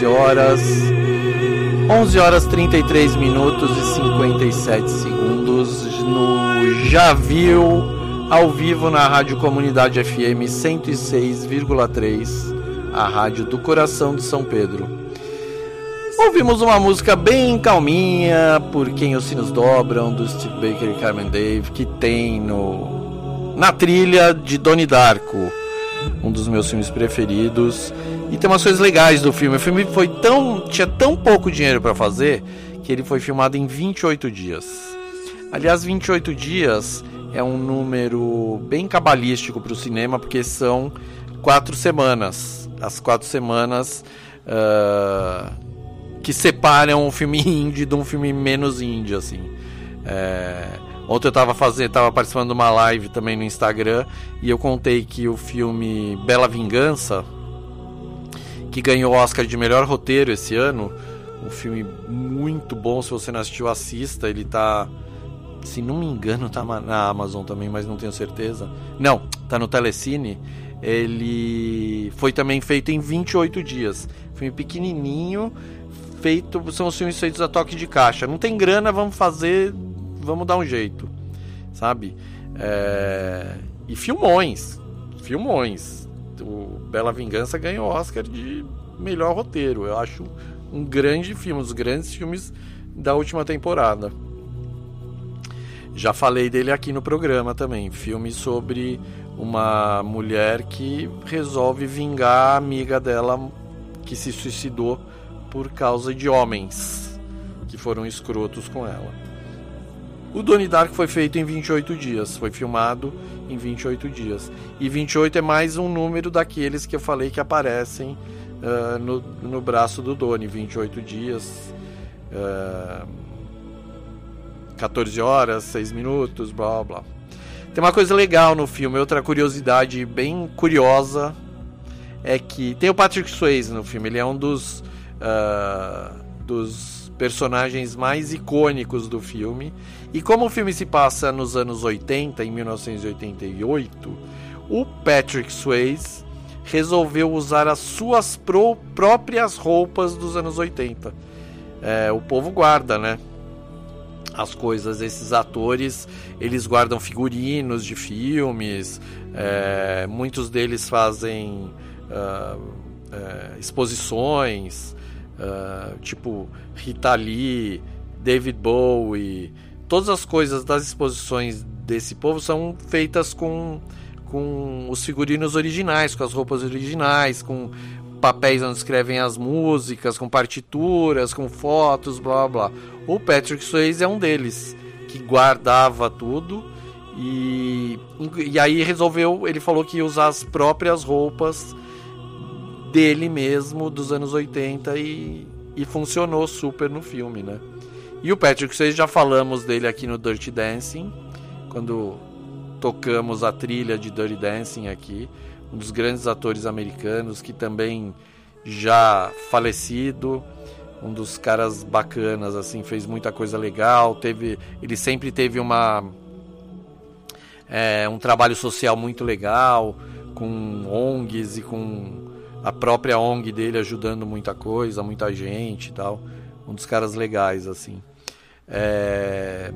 11 horas. 11 horas 33 minutos e 57 segundos no Já Viu, ao vivo na Rádio Comunidade FM 106,3, a rádio do coração de São Pedro. Ouvimos uma música bem calminha, por quem os sinos dobram, do Steve Baker e Carmen Dave, que tem no na trilha de Donnie Darko, um dos meus filmes preferidos. E tem umas coisas legais do filme. O filme foi tão tinha tão pouco dinheiro para fazer que ele foi filmado em 28 dias. Aliás, 28 dias é um número bem cabalístico para o cinema, porque são quatro semanas. As quatro semanas uh, que separam um filme <laughs> indie de um filme menos indie, assim. É... Ontem eu estava fazendo, tava participando de uma live também no Instagram e eu contei que o filme Bela Vingança, que ganhou o Oscar de melhor roteiro esse ano, um filme muito bom, se você não assistiu, assista, ele tá se não me engano, tá na Amazon também, mas não tenho certeza. Não, tá no Telecine. Ele foi também feito em 28 dias. Filme pequenininho, feito, são os filmes feitos a toque de caixa. Não tem grana, vamos fazer, vamos dar um jeito, sabe? É... E filmões, filmões. O Bela Vingança ganhou o Oscar de melhor roteiro. Eu acho um grande filme, um dos grandes filmes da última temporada. Já falei dele aqui no programa também. Filme sobre uma mulher que resolve vingar a amiga dela que se suicidou por causa de homens que foram escrotos com ela. O Donnie Dark foi feito em 28 dias, foi filmado em 28 dias. E 28 é mais um número daqueles que eu falei que aparecem uh, no, no braço do Donnie. 28 dias. Uh, 14 horas, 6 minutos, blá blá. Tem uma coisa legal no filme, outra curiosidade bem curiosa é que tem o Patrick Swayze no filme, ele é um dos uh, dos personagens mais icônicos do filme. E como o filme se passa nos anos 80, em 1988, o Patrick Swayze resolveu usar as suas pro próprias roupas dos anos 80. É, o povo guarda, né? as coisas. Esses atores, eles guardam figurinos de filmes, é, muitos deles fazem uh, é, exposições, uh, tipo Rita Lee, David Bowie. Todas as coisas das exposições desse povo são feitas com, com os figurinos originais, com as roupas originais, com papéis onde escrevem as músicas, com partituras, com fotos, blá blá. O Patrick Swayze é um deles, que guardava tudo e, e aí resolveu, ele falou que ia usar as próprias roupas dele mesmo dos anos 80 e, e funcionou super no filme, né? E o Patrick Swayze já falamos dele aqui no Dirty Dancing, quando tocamos a trilha de Dirty Dancing aqui um dos grandes atores americanos que também já falecido, um dos caras bacanas assim, fez muita coisa legal, teve, ele sempre teve uma é, um trabalho social muito legal, com ONGs e com a própria ONG dele ajudando muita coisa, muita gente e tal. Um dos caras legais, assim. É...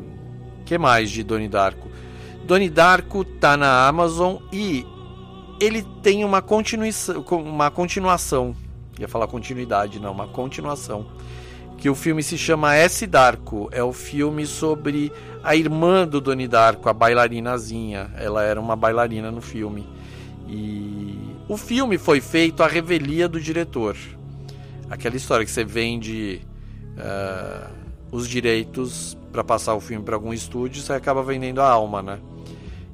que mais de Doni Darko? Doni Darko tá na Amazon e ele tem uma continuação, uma continuação. Ia falar continuidade, não, uma continuação. Que o filme se chama S. Darko. É o filme sobre a irmã do Doni Darko, a bailarinazinha. Ela era uma bailarina no filme. E o filme foi feito à revelia do diretor. Aquela história que você vende uh, os direitos para passar o filme para algum estúdio, você acaba vendendo a alma, né?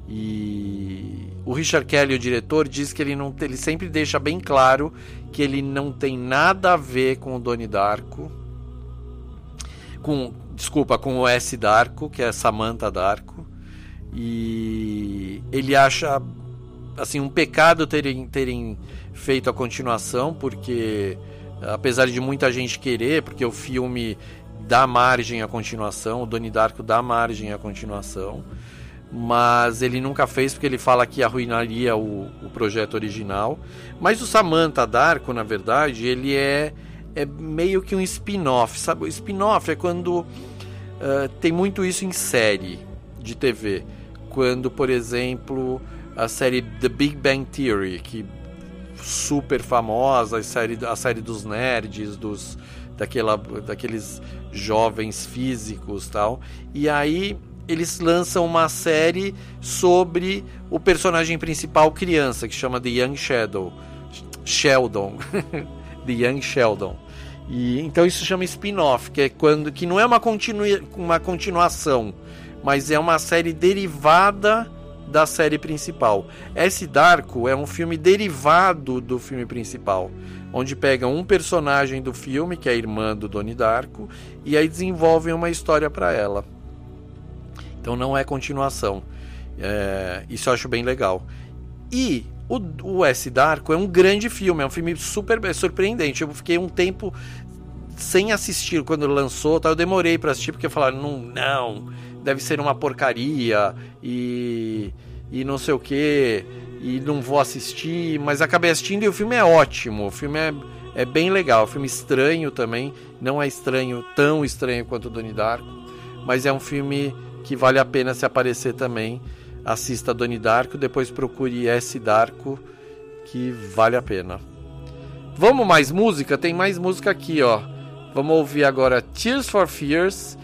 E o Richard Kelly, o diretor, diz que ele não ele sempre deixa bem claro que ele não tem nada a ver com o Doni Darko. Com, desculpa, com o S Darko, que é Samantha Darko. E ele acha assim um pecado terem, terem feito a continuação, porque apesar de muita gente querer, porque o filme dá margem à continuação, o Doni Darko dá margem à continuação. mas ele nunca fez porque ele fala que arruinaria o, o projeto original. Mas o Samantha Darko, na verdade, ele é, é meio que um spin-off, sabe? O spin-off é quando uh, tem muito isso em série de TV. Quando, por exemplo, a série The Big Bang Theory, que super famosa, a série, a série dos nerds, dos daquela, daqueles jovens físicos tal. E aí eles lançam uma série sobre o personagem principal criança, que chama The Young Shadow. Sheldon. <laughs> The Young Sheldon. E, então isso chama spin-off, que é quando que não é uma, continu, uma continuação, mas é uma série derivada da série principal. Esse Darko é um filme derivado do filme principal, onde pegam um personagem do filme, que é a irmã do Doni Darko, e aí desenvolvem uma história para ela. Então não é continuação. É, isso eu acho bem legal. E o, o S Darko é um grande filme, é um filme super é surpreendente. Eu fiquei um tempo sem assistir quando lançou, tá? eu demorei para assistir porque falaram, não, não, deve ser uma porcaria e, e não sei o que, e não vou assistir, mas acabei assistindo e o filme é ótimo, o filme é, é bem legal, o filme estranho também, não é estranho, tão estranho quanto o Donnie Darko, mas é um filme que vale a pena se aparecer também. Assista Doni Darko, depois procure S Darko, que vale a pena. Vamos mais música? Tem mais música aqui, ó. Vamos ouvir agora Tears for Fears,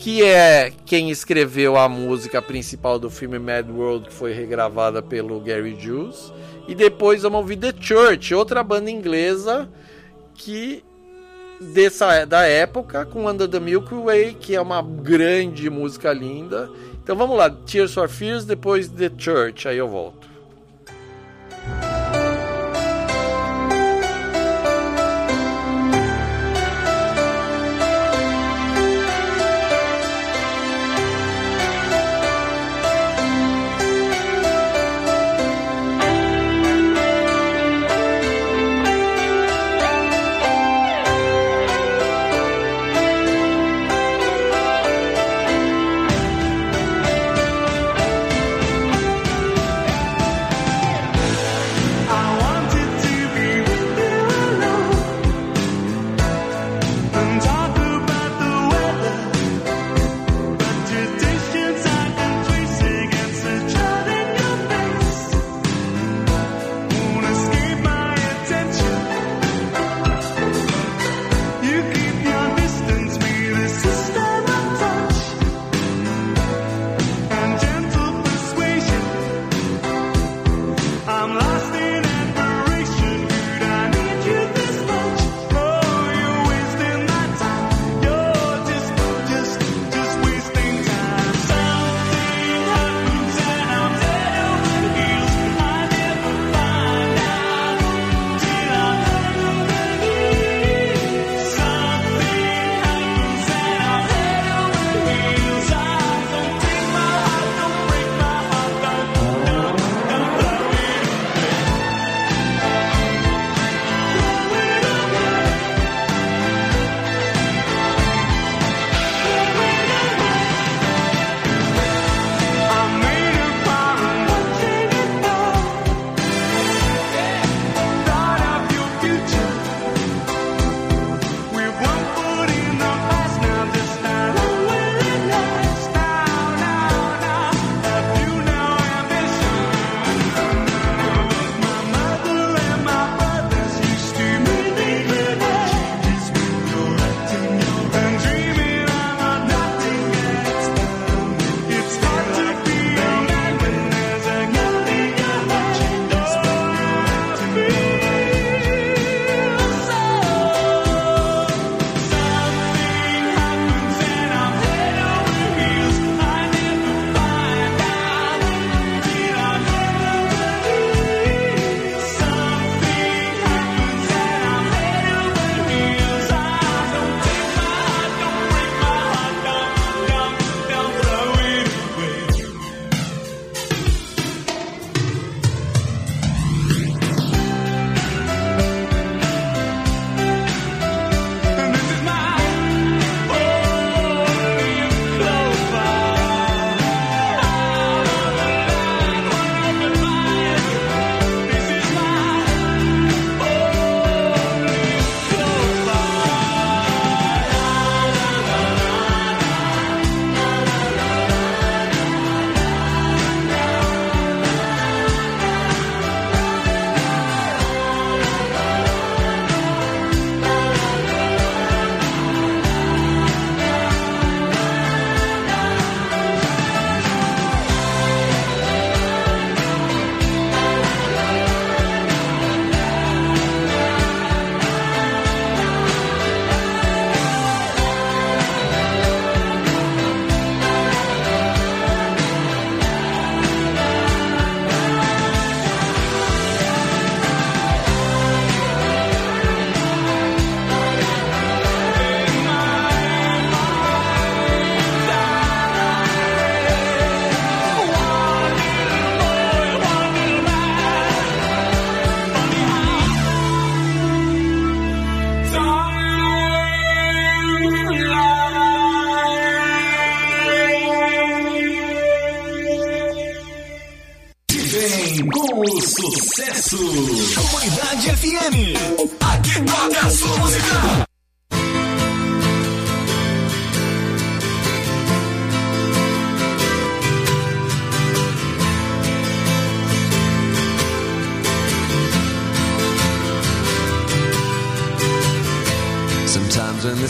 que é quem escreveu a música principal do filme Mad World, que foi regravada pelo Gary Jules. E depois vamos ouvir The Church, outra banda inglesa que dessa da época com Under the Milky Way, que é uma grande música linda. Então vamos lá, Tears for Fears, depois The Church, aí eu volto.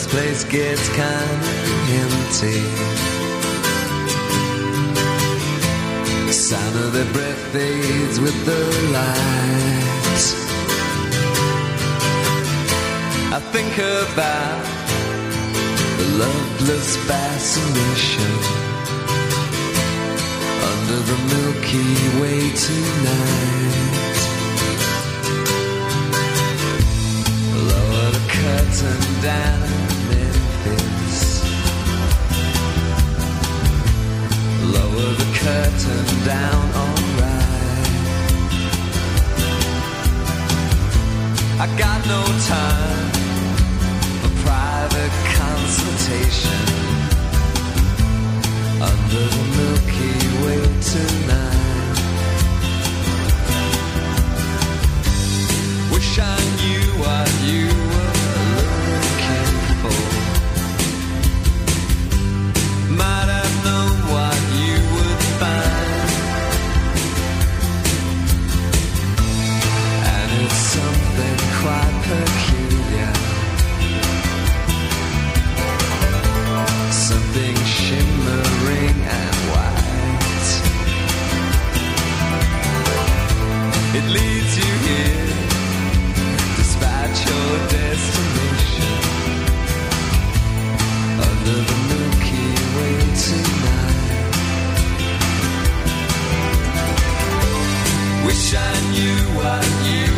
this place gets kinda empty. The sound of their breath fades with the lights. I think about the loveless fascination under the Milky Way tonight. down curtain down, alright. I got no time for private consultation under the Milky Way tonight. Wish I knew what you but you.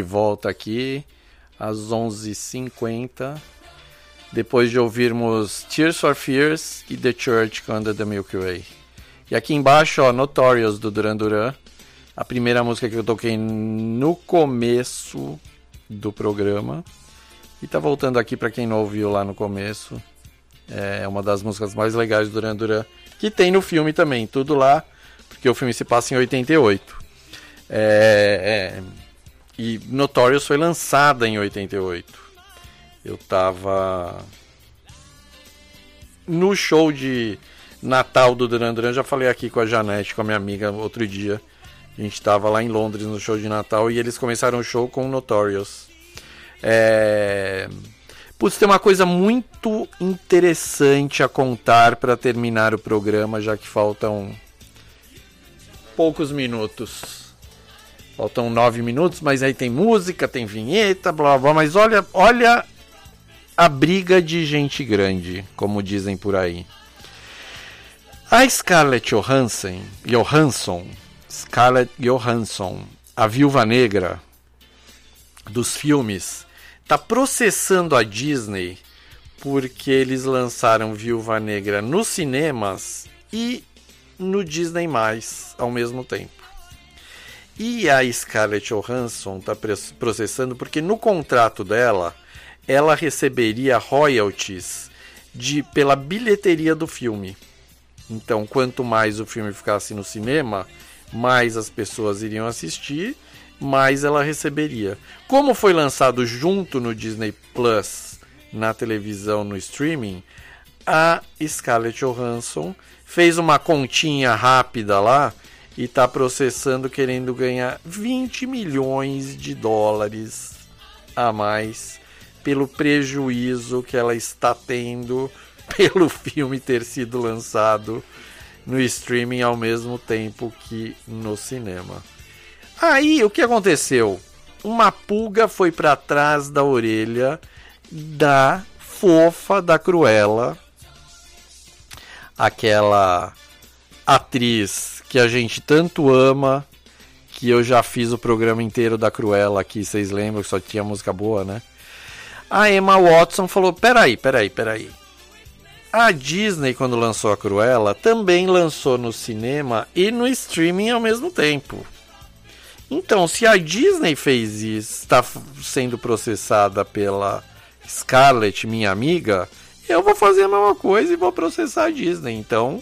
De volta aqui às 11h50. Depois de ouvirmos Tears for Fears e The Church Under the Milky Way. E aqui embaixo, ó, Notorious do Duran Duran. A primeira música que eu toquei no começo do programa. E tá voltando aqui para quem não ouviu lá no começo. É uma das músicas mais legais do Duran Duran. Que tem no filme também, tudo lá, porque o filme se passa em 88. É, é, e Notorious foi lançada em 88. Eu tava no show de Natal do Duran Duran, já falei aqui com a Janete, com a minha amiga, outro dia. A gente tava lá em Londres no show de Natal e eles começaram o show com Notorious. É... Putz, tem uma coisa muito interessante a contar para terminar o programa, já que faltam poucos minutos. Faltam nove minutos, mas aí tem música, tem vinheta, blá blá, mas olha, olha a briga de gente grande, como dizem por aí. A Scarlett Johansson, Johansson, Scarlett Johansson, a Viúva Negra dos filmes, está processando a Disney porque eles lançaram Viúva Negra nos cinemas e no Disney Mais ao mesmo tempo. E a Scarlett Johansson está processando porque no contrato dela ela receberia royalties de, pela bilheteria do filme. Então, quanto mais o filme ficasse no cinema, mais as pessoas iriam assistir mais ela receberia. Como foi lançado junto no Disney Plus, na televisão, no streaming, a Scarlett Johansson fez uma continha rápida lá e está processando querendo ganhar 20 milhões de dólares a mais pelo prejuízo que ela está tendo <laughs> pelo filme ter sido lançado no streaming ao mesmo tempo que no cinema. Aí o que aconteceu? Uma pulga foi para trás da orelha da fofa da Cruella, aquela atriz que a gente tanto ama, que eu já fiz o programa inteiro da Cruella aqui, vocês lembram que só tinha música boa, né? A Emma Watson falou: peraí, peraí, peraí. A Disney, quando lançou a Cruella, também lançou no cinema e no streaming ao mesmo tempo. Então, se a Disney fez isso, está sendo processada pela Scarlett, minha amiga, eu vou fazer a mesma coisa e vou processar a Disney. Então,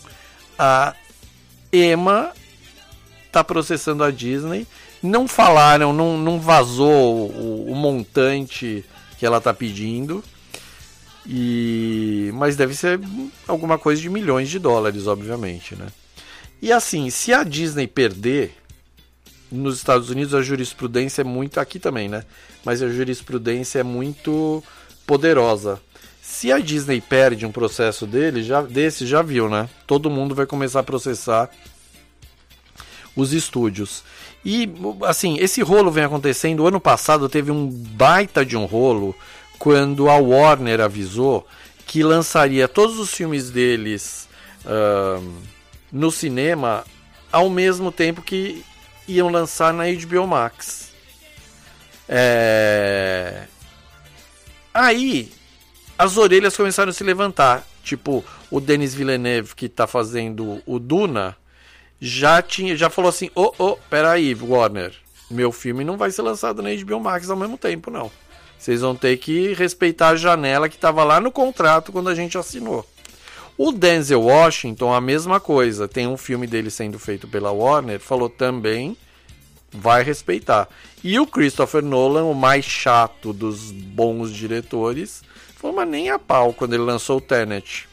a Emma está processando a Disney. Não falaram, não, não vazou o, o montante que ela está pedindo. E mas deve ser alguma coisa de milhões de dólares, obviamente, né? E assim, se a Disney perder, nos Estados Unidos a jurisprudência é muito aqui também, né? Mas a jurisprudência é muito poderosa. Se a Disney perde um processo dele, já desse já viu, né? Todo mundo vai começar a processar os estúdios. E assim, esse rolo vem acontecendo. Ano passado teve um baita de um rolo quando a Warner avisou que lançaria todos os filmes deles uh, no cinema ao mesmo tempo que iam lançar na HBO Max. É... Aí as orelhas começaram a se levantar. Tipo, o Denis Villeneuve, que está fazendo o Duna, já tinha, já falou assim: "Ô, oh, oh, peraí, Warner, meu filme não vai ser lançado na HBO Max ao mesmo tempo, não. Vocês vão ter que respeitar a janela que estava lá no contrato quando a gente assinou." O Denzel Washington, a mesma coisa. Tem um filme dele sendo feito pela Warner, falou também vai respeitar. E o Christopher Nolan, o mais chato dos bons diretores, foi uma nem a pau quando ele lançou o Tenet.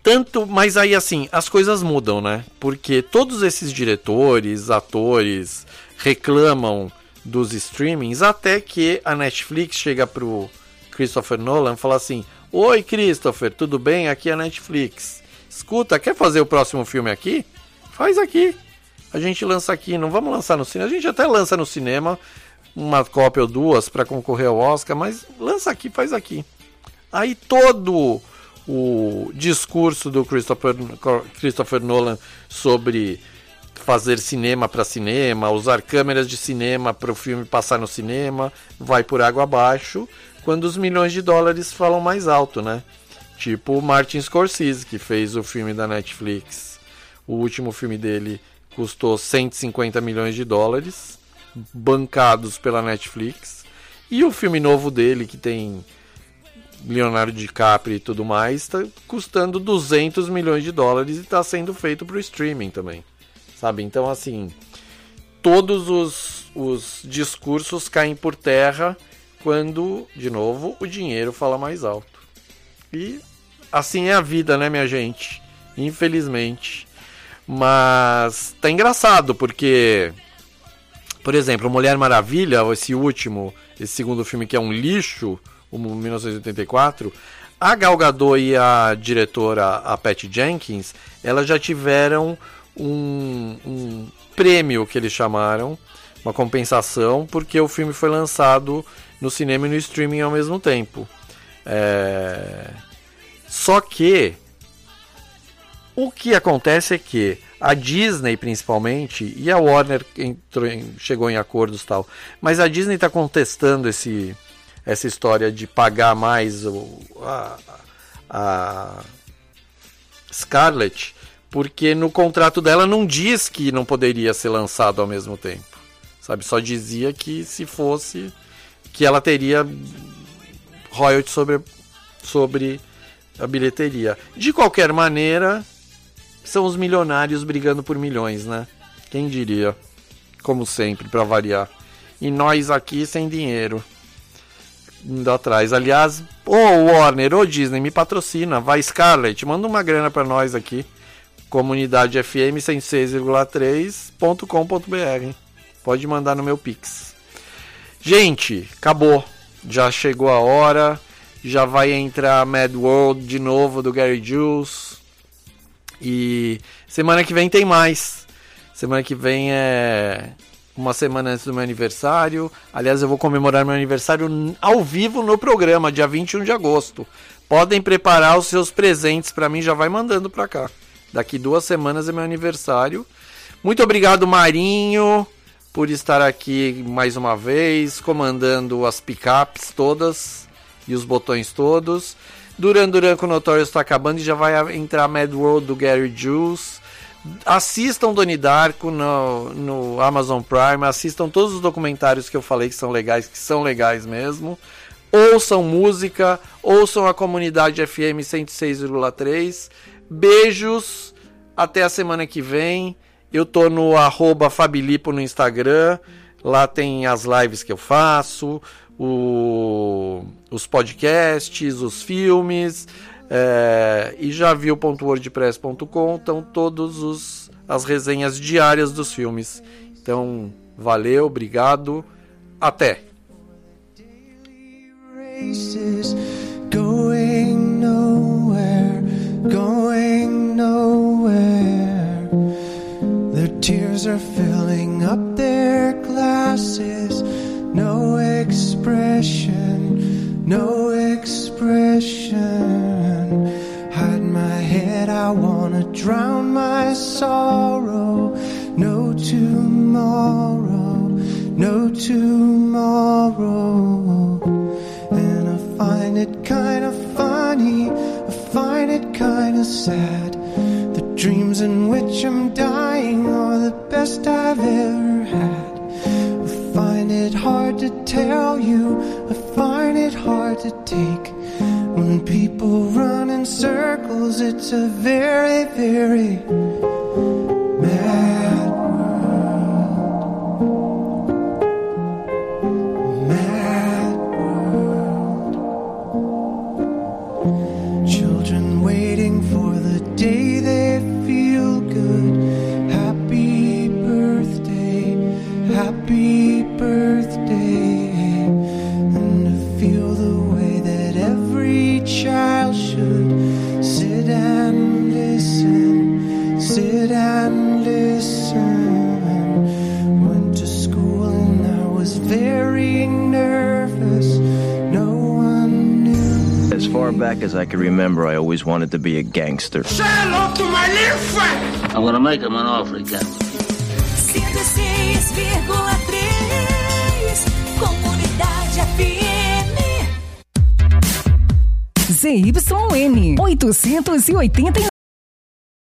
Tanto, mas aí assim, as coisas mudam, né? Porque todos esses diretores, atores reclamam dos streamings até que a Netflix chega pro Christopher Nolan e fala assim: Oi, Christopher, tudo bem? Aqui é a Netflix. Escuta, quer fazer o próximo filme aqui? Faz aqui. A gente lança aqui, não vamos lançar no cinema. A gente até lança no cinema uma cópia ou duas para concorrer ao Oscar, mas lança aqui, faz aqui. Aí todo o discurso do Christopher, Christopher Nolan sobre fazer cinema para cinema, usar câmeras de cinema para o filme passar no cinema, vai por água abaixo quando os milhões de dólares falam mais alto, né? Tipo o Martin Scorsese, que fez o filme da Netflix. O último filme dele custou 150 milhões de dólares, bancados pela Netflix. E o filme novo dele, que tem Leonardo DiCaprio e tudo mais, está custando 200 milhões de dólares e está sendo feito para o streaming também. Sabe? Então, assim, todos os, os discursos caem por terra quando, de novo, o dinheiro fala mais alto. E assim é a vida, né, minha gente? Infelizmente. Mas tá engraçado, porque, por exemplo, Mulher Maravilha, esse último, esse segundo filme que é um lixo, o 1984, a Gal Gadot e a diretora, a Patty Jenkins, elas já tiveram um, um prêmio que eles chamaram, uma compensação, porque o filme foi lançado no cinema e no streaming ao mesmo tempo. É... Só que o que acontece é que a Disney principalmente e a Warner entrou em, chegou em acordos tal, mas a Disney está contestando esse essa história de pagar mais o, a, a Scarlett porque no contrato dela não diz que não poderia ser lançado ao mesmo tempo, sabe? Só dizia que se fosse que ela teria royalties sobre sobre a bilheteria. De qualquer maneira, são os milionários brigando por milhões, né? Quem diria? Como sempre, para variar. E nós aqui sem dinheiro. Indo atrás. Aliás, ô Warner, ô Disney, me patrocina. Vai Scarlett, manda uma grana para nós aqui. Comunidade FM 106,3.com.br. Pode mandar no meu Pix. Gente, acabou. Já chegou a hora já vai entrar Mad World de novo do Gary Jules. E semana que vem tem mais. Semana que vem é uma semana antes do meu aniversário. Aliás, eu vou comemorar meu aniversário ao vivo no programa, dia 21 de agosto. Podem preparar os seus presentes para mim, já vai mandando para cá. Daqui duas semanas é meu aniversário. Muito obrigado, Marinho, por estar aqui mais uma vez, comandando as picapes todas e os botões todos. Duran Duran com Notorious está acabando e já vai entrar Mad World do Gary Jules. Assistam Doni Darko no, no Amazon Prime, assistam todos os documentários que eu falei que são legais, que são legais mesmo. Ouçam música, ouçam a comunidade FM 106,3. Beijos, até a semana que vem. Eu tô no Fabilipo no Instagram. Lá tem as lives que eu faço, o, os podcasts, os filmes, é, e já viu .wordpress.com, estão todas as resenhas diárias dos filmes. Então, valeu, obrigado, até! Tears are filling up their glasses. No expression, no expression. Hide my head, I wanna drown my sorrow. No tomorrow, no tomorrow. And I find it kinda funny, I find it kinda sad. The dreams in which I'm dying are the best I've ever had find it hard to tell you, I find it hard to take. When people run in circles, it's a very, very mad far back as I can remember, I always wanted to be a gangster. Say hello to my little friend! I'm gonna make him an offer again. ZYN 889